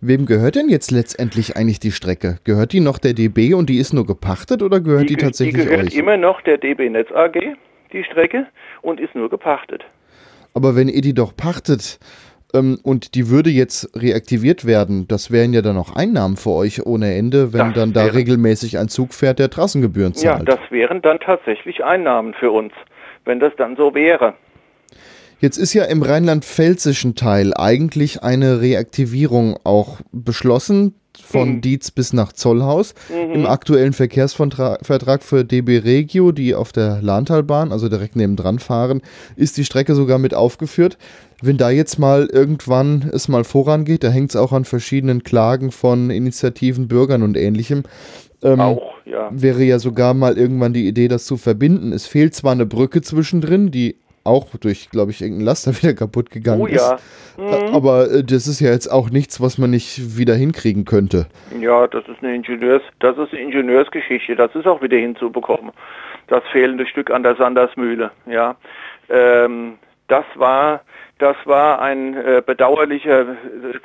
Wem gehört denn jetzt letztendlich eigentlich die Strecke? Gehört die noch der DB und die ist nur gepachtet oder gehört die, die tatsächlich euch? Die gehört euch? immer noch der DB Netz AG, die Strecke, und ist nur gepachtet. Aber wenn ihr die doch pachtet ähm, und die würde jetzt reaktiviert werden, das wären ja dann auch Einnahmen für euch ohne Ende, wenn das dann da regelmäßig ein Zug fährt, der Trassengebühren zahlt. Ja, das wären dann tatsächlich Einnahmen für uns, wenn das dann so wäre. Jetzt ist ja im rheinland-pfälzischen Teil eigentlich eine Reaktivierung auch beschlossen von mhm. Dietz bis nach Zollhaus. Mhm. Im aktuellen Verkehrsvertrag für DB Regio, die auf der Lahntalbahn, also direkt nebendran fahren, ist die Strecke sogar mit aufgeführt. Wenn da jetzt mal irgendwann es mal vorangeht, da hängt es auch an verschiedenen Klagen von Initiativen, Bürgern und ähnlichem. Ähm, auch, ja. Wäre ja sogar mal irgendwann die Idee, das zu verbinden. Es fehlt zwar eine Brücke zwischendrin, die auch durch, glaube ich, irgendein Laster wieder kaputt gegangen oh, ja. ist. Mhm. Aber äh, das ist ja jetzt auch nichts, was man nicht wieder hinkriegen könnte. Ja, das ist eine Ingenieurs, das ist eine Ingenieursgeschichte. Das ist auch wieder hinzubekommen. Das fehlende Stück an der Sandersmühle. Ja, ähm, das war das war ein äh, bedauerlicher äh,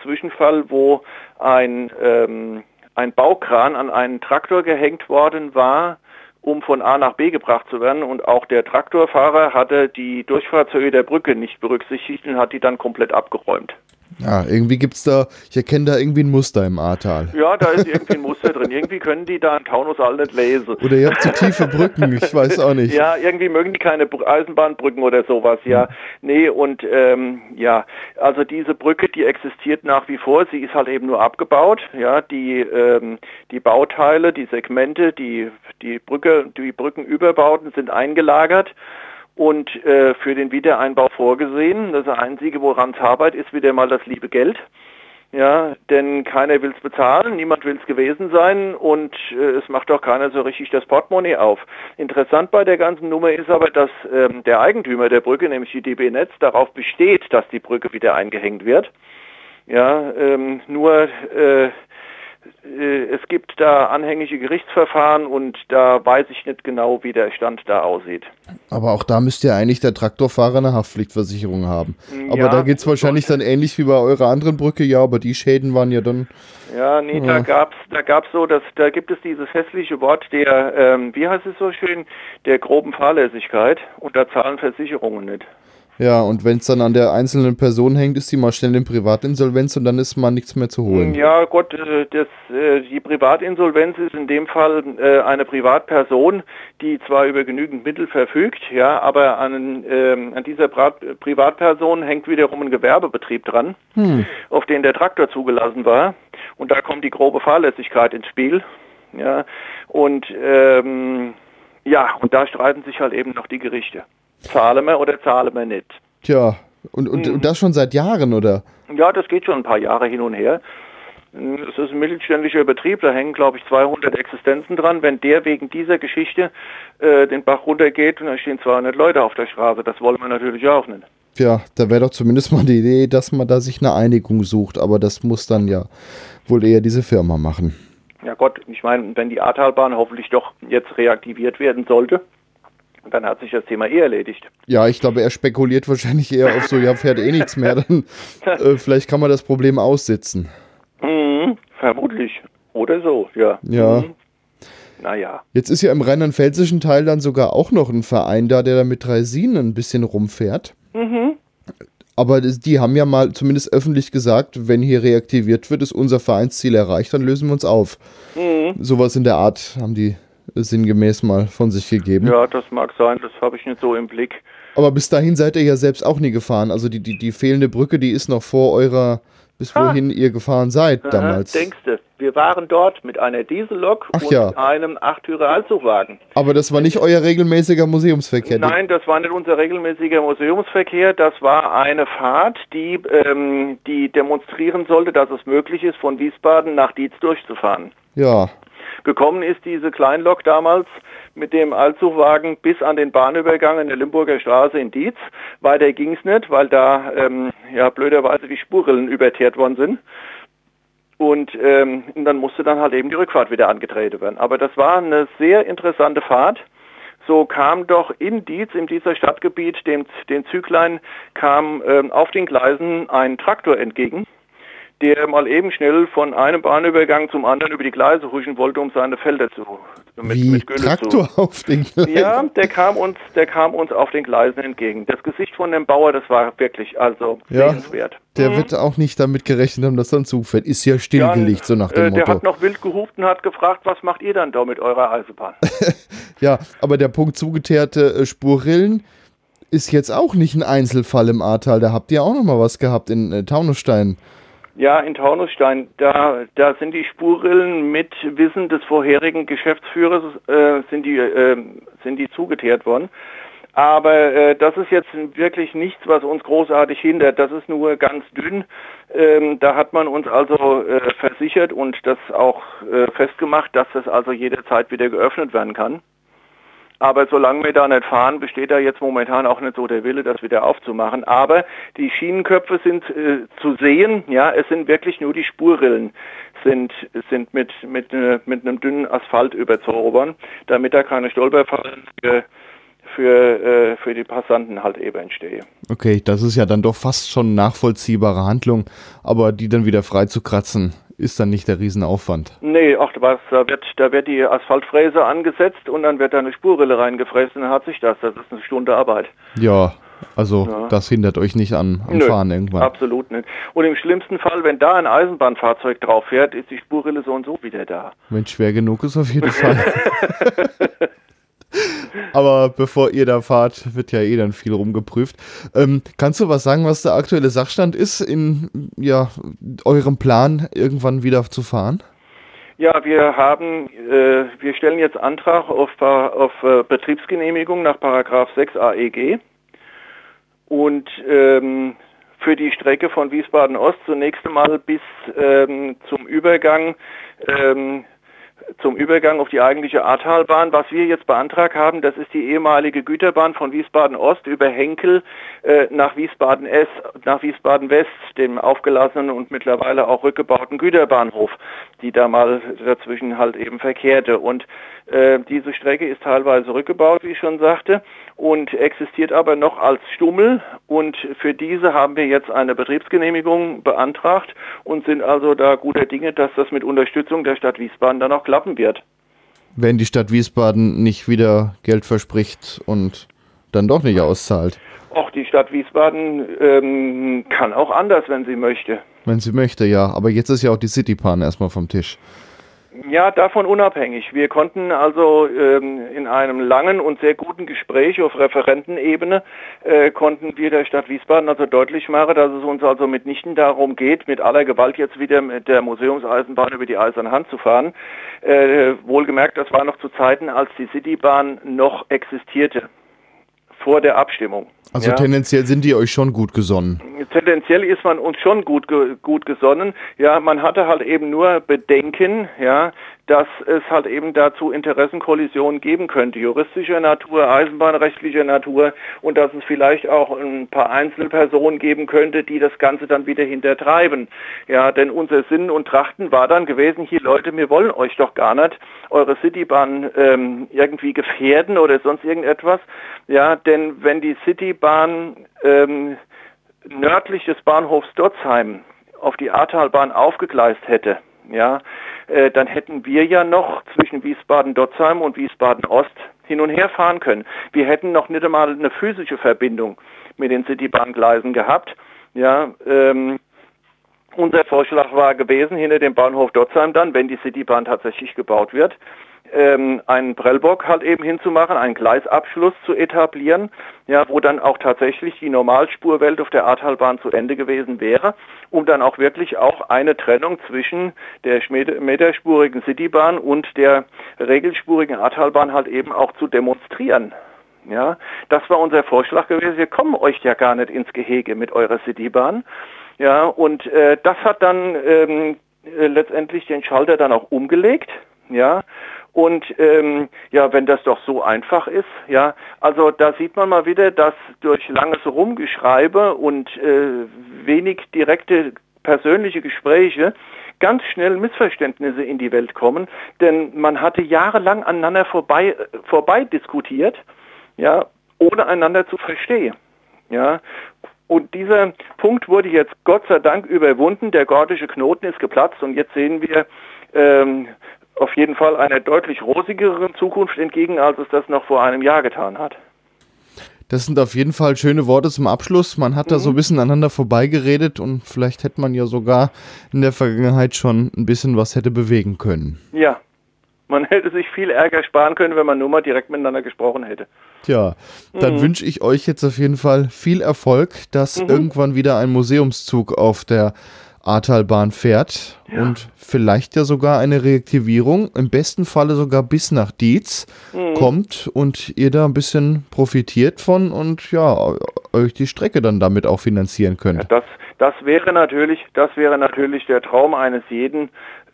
Zwischenfall, wo ein ähm, ein Baukran an einen Traktor gehängt worden war um von A nach B gebracht zu werden. Und auch der Traktorfahrer hatte die Durchfahrtshöhe der Brücke nicht berücksichtigt und hat die dann komplett abgeräumt. Ja, irgendwie gibt es da, ich erkenne da irgendwie ein Muster im Ahrtal. Ja, da ist irgendwie ein Muster drin. Irgendwie können die da einen Taunus all nicht lesen. Oder ihr habt zu tiefe Brücken, ich weiß auch nicht. ja, irgendwie mögen die keine Eisenbahnbrücken oder sowas, ja. Hm. Nee, und ähm, ja, also diese Brücke, die existiert nach wie vor, sie ist halt eben nur abgebaut, ja, die, ähm, die Bauteile, die Segmente, die, die Brücke, die Brückenüberbauten sind eingelagert und äh, für den Wiedereinbau vorgesehen. Das Einzige, woran es arbeitet, ist wieder mal das liebe Geld. Ja, denn keiner will es bezahlen, niemand will es gewesen sein und äh, es macht auch keiner so richtig das Portemonnaie auf. Interessant bei der ganzen Nummer ist aber, dass ähm, der Eigentümer der Brücke, nämlich die DB Netz, darauf besteht, dass die Brücke wieder eingehängt wird. Ja, ähm, nur äh, es gibt da anhängige Gerichtsverfahren und da weiß ich nicht genau, wie der Stand da aussieht. Aber auch da müsste ja eigentlich der Traktorfahrer eine Haftpflichtversicherung haben. Aber ja, da geht es wahrscheinlich dann ähnlich wie bei eurer anderen Brücke, ja, aber die Schäden waren ja dann. Ja, nee, ja. da gab's, da gab's so, dass da gibt es dieses hässliche Wort der, ähm, wie heißt es so schön, der groben Fahrlässigkeit und da zahlen Versicherungen nicht. Ja, und wenn es dann an der einzelnen Person hängt, ist die mal schnell in Privatinsolvenz und dann ist mal nichts mehr zu holen. Ja, Gott, äh, das, äh, die Privatinsolvenz ist in dem Fall äh, eine Privatperson, die zwar über genügend Mittel verfügt, ja, aber an, ähm, an dieser Privatperson hängt wiederum ein Gewerbebetrieb dran, hm. auf den der Traktor zugelassen war. Und da kommt die grobe Fahrlässigkeit ins Spiel. Ja, und ähm, ja, und da streiten sich halt eben noch die Gerichte. Zahlen wir oder zahlen wir nicht? Tja, und, und, mhm. und das schon seit Jahren, oder? Ja, das geht schon ein paar Jahre hin und her. Es ist ein mittelständischer Betrieb, da hängen, glaube ich, 200 Existenzen dran. Wenn der wegen dieser Geschichte äh, den Bach runtergeht, dann stehen 200 Leute auf der Straße. Das wollen wir natürlich auch nicht. Ja, da wäre doch zumindest mal die Idee, dass man da sich eine Einigung sucht. Aber das muss dann ja wohl eher diese Firma machen. Ja Gott, ich meine, wenn die Ahrtalbahn hoffentlich doch jetzt reaktiviert werden sollte, dann hat sich das Thema eh erledigt. Ja, ich glaube, er spekuliert wahrscheinlich eher auf so, ja, fährt eh nichts mehr, dann äh, vielleicht kann man das Problem aussitzen. Mhm, vermutlich. Oder so, ja. Ja. Mhm. Naja. Jetzt ist ja im rheinland-pfälzischen Teil dann sogar auch noch ein Verein da, der da mit Dreisin ein bisschen rumfährt. Mhm. Aber die haben ja mal zumindest öffentlich gesagt, wenn hier reaktiviert wird, ist unser Vereinsziel erreicht, dann lösen wir uns auf. Mhm. Sowas in der Art haben die sinngemäß mal von sich gegeben. Ja, das mag sein, das habe ich nicht so im Blick. Aber bis dahin seid ihr ja selbst auch nie gefahren. Also die, die, die fehlende Brücke, die ist noch vor eurer bis wohin ah. ihr gefahren seid damals. Denkst du, wir waren dort mit einer Diesellok Ach, und ja. einem Achttürer Allzugwagen. Aber das war nicht euer regelmäßiger Museumsverkehr? Nein, das war nicht unser regelmäßiger Museumsverkehr. Das war eine Fahrt, die, ähm, die demonstrieren sollte, dass es möglich ist, von Wiesbaden nach Dietz durchzufahren. Ja. Gekommen ist diese Kleinlok damals mit dem Allzugwagen bis an den Bahnübergang in der Limburger Straße in Dietz. Weiter ging es nicht, weil da ähm, ja blöderweise die Spurrillen überteert worden sind. Und ähm, dann musste dann halt eben die Rückfahrt wieder angetreten werden. Aber das war eine sehr interessante Fahrt. So kam doch in Dietz, in dieser Stadtgebiet, dem, den Züglein, kam ähm, auf den Gleisen ein Traktor entgegen der mal eben schnell von einem Bahnübergang zum anderen über die Gleise huschen wollte, um seine Felder zu mit, Wie mit Traktor zu. auf den Gleisen? Ja, der kam uns, der kam uns auf den Gleisen entgegen. Das Gesicht von dem Bauer, das war wirklich also ja, sehenswert. Der mhm. wird auch nicht damit gerechnet haben, dass dann Zug fährt. Ist ja stillgelegt, so nach dem äh, Motto. Der hat noch wild gehupt und hat gefragt, was macht ihr dann da mit eurer Eisenbahn? ja, aber der Punkt zugeteerte äh, Spurrillen ist jetzt auch nicht ein Einzelfall im Ahrtal. Da habt ihr auch noch mal was gehabt in äh, Taunusstein. Ja, in Taunusstein, da, da sind die Spurrillen mit Wissen des vorherigen Geschäftsführers äh, sind, die, äh, sind die zugeteert worden. Aber äh, das ist jetzt wirklich nichts, was uns großartig hindert. Das ist nur ganz dünn. Ähm, da hat man uns also äh, versichert und das auch äh, festgemacht, dass das also jederzeit wieder geöffnet werden kann. Aber solange wir da nicht fahren, besteht da jetzt momentan auch nicht so der Wille, das wieder aufzumachen. Aber die Schienenköpfe sind äh, zu sehen. Ja, es sind wirklich nur die Spurrillen sind, sind mit, mit, äh, mit einem dünnen Asphalt überzogen, damit da keine Stolperfallen für, für, äh, für die Passanten halt eben entstehen. Okay, das ist ja dann doch fast schon nachvollziehbare Handlung, aber die dann wieder frei zu kratzen, ist dann nicht der Riesenaufwand. Nee, ach was, da wird, da wird die Asphaltfräse angesetzt und dann wird da eine Spurrille reingefräst dann hat sich das. Das ist eine Stunde Arbeit. Ja, also ja. das hindert euch nicht an, am Nö, Fahren irgendwann. Absolut nicht. Und im schlimmsten Fall, wenn da ein Eisenbahnfahrzeug drauf fährt, ist die Spurrille so und so wieder da. Wenn es schwer genug ist, auf jeden Fall. Aber bevor ihr da fahrt, wird ja eh dann viel rumgeprüft. Ähm, kannst du was sagen, was der aktuelle Sachstand ist in ja, eurem Plan, irgendwann wieder zu fahren? Ja, wir haben, äh, wir stellen jetzt Antrag auf, auf äh, Betriebsgenehmigung nach Paragraph 6 AEG und ähm, für die Strecke von Wiesbaden Ost zunächst einmal bis ähm, zum Übergang ähm, zum Übergang auf die eigentliche Ahrtalbahn. Was wir jetzt beantragt haben, das ist die ehemalige Güterbahn von Wiesbaden Ost über Henkel äh, nach Wiesbaden S, nach Wiesbaden West, dem aufgelassenen und mittlerweile auch rückgebauten Güterbahnhof, die da mal dazwischen halt eben verkehrte. Und äh, diese Strecke ist teilweise rückgebaut, wie ich schon sagte, und existiert aber noch als Stummel. Und für diese haben wir jetzt eine Betriebsgenehmigung beantragt und sind also da guter Dinge, dass das mit Unterstützung der Stadt Wiesbaden dann auch klappen wird. Wenn die Stadt Wiesbaden nicht wieder Geld verspricht und dann doch nicht auszahlt. Auch die Stadt Wiesbaden ähm, kann auch anders, wenn sie möchte. Wenn sie möchte, ja. Aber jetzt ist ja auch die Citypan erstmal vom Tisch. Ja, davon unabhängig. Wir konnten also ähm, in einem langen und sehr guten Gespräch auf Referentenebene äh, konnten wir der Stadt Wiesbaden also deutlich machen, dass es uns also mitnichten darum geht, mit aller Gewalt jetzt wieder mit der Museumseisenbahn über die Eiserne Hand zu fahren. Äh, wohlgemerkt, das war noch zu Zeiten, als die Citybahn noch existierte vor der Abstimmung. Also ja. tendenziell sind die euch schon gut gesonnen. Tendenziell ist man uns schon gut, gut gesonnen. Ja, man hatte halt eben nur Bedenken, ja, dass es halt eben dazu Interessenkollisionen geben könnte, juristischer Natur, eisenbahnrechtlicher Natur und dass es vielleicht auch ein paar Einzelpersonen geben könnte, die das Ganze dann wieder hintertreiben. Ja, denn unser Sinn und Trachten war dann gewesen, hier Leute, wir wollen euch doch gar nicht eure Citybahn ähm, irgendwie gefährden oder sonst irgendetwas. Ja, denn wenn die Citybahn ähm, nördlich des Bahnhofs Dotzheim auf die Ahrtalbahn aufgegleist hätte, ja, äh, dann hätten wir ja noch zwischen Wiesbaden-Dotzheim und Wiesbaden-Ost hin und her fahren können. Wir hätten noch nicht einmal eine physische Verbindung mit den Citybahngleisen gehabt. Ja, ähm, unser Vorschlag war gewesen, hinter dem Bahnhof Dotzheim dann, wenn die Citybahn tatsächlich gebaut wird, ähm, einen Prellbock halt eben hinzumachen, einen Gleisabschluss zu etablieren, ja, wo dann auch tatsächlich die Normalspurwelt auf der Ahrtalbahn zu Ende gewesen wäre, um dann auch wirklich auch eine Trennung zwischen der meterspurigen Citybahn und der regelspurigen Ahrtalbahn halt eben auch zu demonstrieren. Ja, das war unser Vorschlag gewesen. Wir kommen euch ja gar nicht ins Gehege mit eurer Citybahn. Ja, und äh, das hat dann ähm, äh, letztendlich den Schalter dann auch umgelegt. Ja, und ähm, ja, wenn das doch so einfach ist, ja, also da sieht man mal wieder, dass durch langes Rumgeschreibe und äh, wenig direkte persönliche Gespräche ganz schnell Missverständnisse in die Welt kommen, denn man hatte jahrelang aneinander vorbei, äh, vorbei diskutiert, ja, ohne einander zu verstehen. Ja, und dieser Punkt wurde jetzt Gott sei Dank überwunden. Der gordische Knoten ist geplatzt und jetzt sehen wir ähm, auf jeden Fall einer deutlich rosigeren Zukunft entgegen, als es das noch vor einem Jahr getan hat. Das sind auf jeden Fall schöne Worte zum Abschluss. Man hat mhm. da so ein bisschen aneinander vorbeigeredet und vielleicht hätte man ja sogar in der Vergangenheit schon ein bisschen was hätte bewegen können. Ja, man hätte sich viel Ärger sparen können, wenn man nur mal direkt miteinander gesprochen hätte. Tja, dann mhm. wünsche ich euch jetzt auf jeden Fall viel Erfolg, dass mhm. irgendwann wieder ein Museumszug auf der Ahrtalbahn fährt ja. und vielleicht ja sogar eine Reaktivierung, im besten Falle sogar bis nach Dietz mhm. kommt und ihr da ein bisschen profitiert von und ja, euch die Strecke dann damit auch finanzieren könnt. Ja, das, das wäre natürlich, das wäre natürlich der Traum eines jeden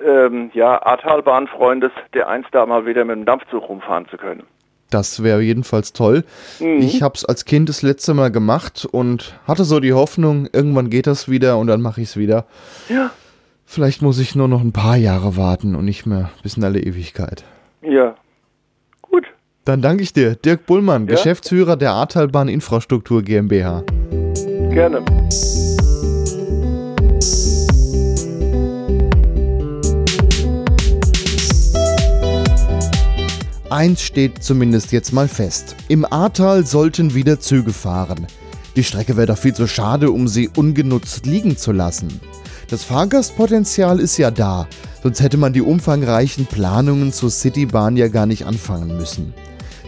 ähm, ja, Ahrtalbahnfreundes, der einst da mal wieder mit dem Dampfzug rumfahren zu können. Das wäre jedenfalls toll. Mhm. Ich habe es als Kind das letzte Mal gemacht und hatte so die Hoffnung, irgendwann geht das wieder und dann mache ich es wieder. Ja. Vielleicht muss ich nur noch ein paar Jahre warten und nicht mehr bis in alle Ewigkeit. Ja. Gut. Dann danke ich dir, Dirk Bullmann, ja? Geschäftsführer der Ahrtalbahn Infrastruktur GmbH. Gerne. Eins steht zumindest jetzt mal fest. Im Ahrtal sollten wieder Züge fahren. Die Strecke wäre doch viel zu schade, um sie ungenutzt liegen zu lassen. Das Fahrgastpotenzial ist ja da, sonst hätte man die umfangreichen Planungen zur Citybahn ja gar nicht anfangen müssen.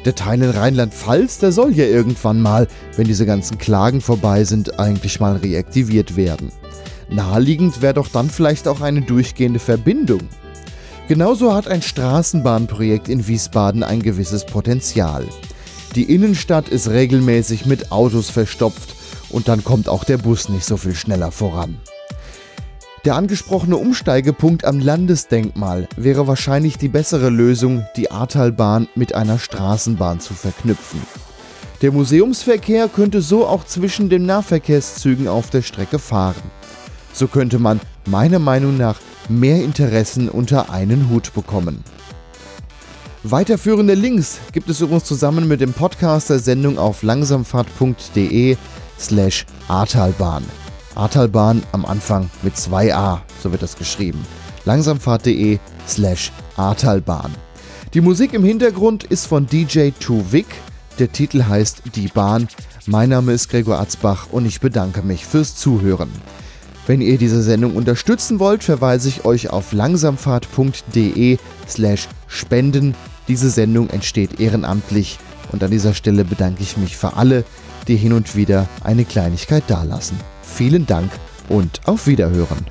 Der Teil in Rheinland-Pfalz, der soll ja irgendwann mal, wenn diese ganzen Klagen vorbei sind, eigentlich mal reaktiviert werden. Naheliegend wäre doch dann vielleicht auch eine durchgehende Verbindung. Genauso hat ein Straßenbahnprojekt in Wiesbaden ein gewisses Potenzial. Die Innenstadt ist regelmäßig mit Autos verstopft und dann kommt auch der Bus nicht so viel schneller voran. Der angesprochene Umsteigepunkt am Landesdenkmal wäre wahrscheinlich die bessere Lösung, die Ahrtalbahn mit einer Straßenbahn zu verknüpfen. Der Museumsverkehr könnte so auch zwischen den Nahverkehrszügen auf der Strecke fahren. So könnte man meiner Meinung nach mehr Interessen unter einen Hut bekommen. Weiterführende Links gibt es übrigens zusammen mit dem Podcast der Sendung auf langsamfahrt.de slash Ahrtalbahn. Ahrtalbahn am Anfang mit 2a, so wird das geschrieben. langsamfahrt.de slash Ahrtalbahn. Die Musik im Hintergrund ist von DJ 2 Der Titel heißt Die Bahn. Mein Name ist Gregor Atzbach und ich bedanke mich fürs Zuhören. Wenn ihr diese Sendung unterstützen wollt, verweise ich euch auf langsamfahrt.de slash spenden. Diese Sendung entsteht ehrenamtlich und an dieser Stelle bedanke ich mich für alle, die hin und wieder eine Kleinigkeit dalassen. Vielen Dank und auf Wiederhören.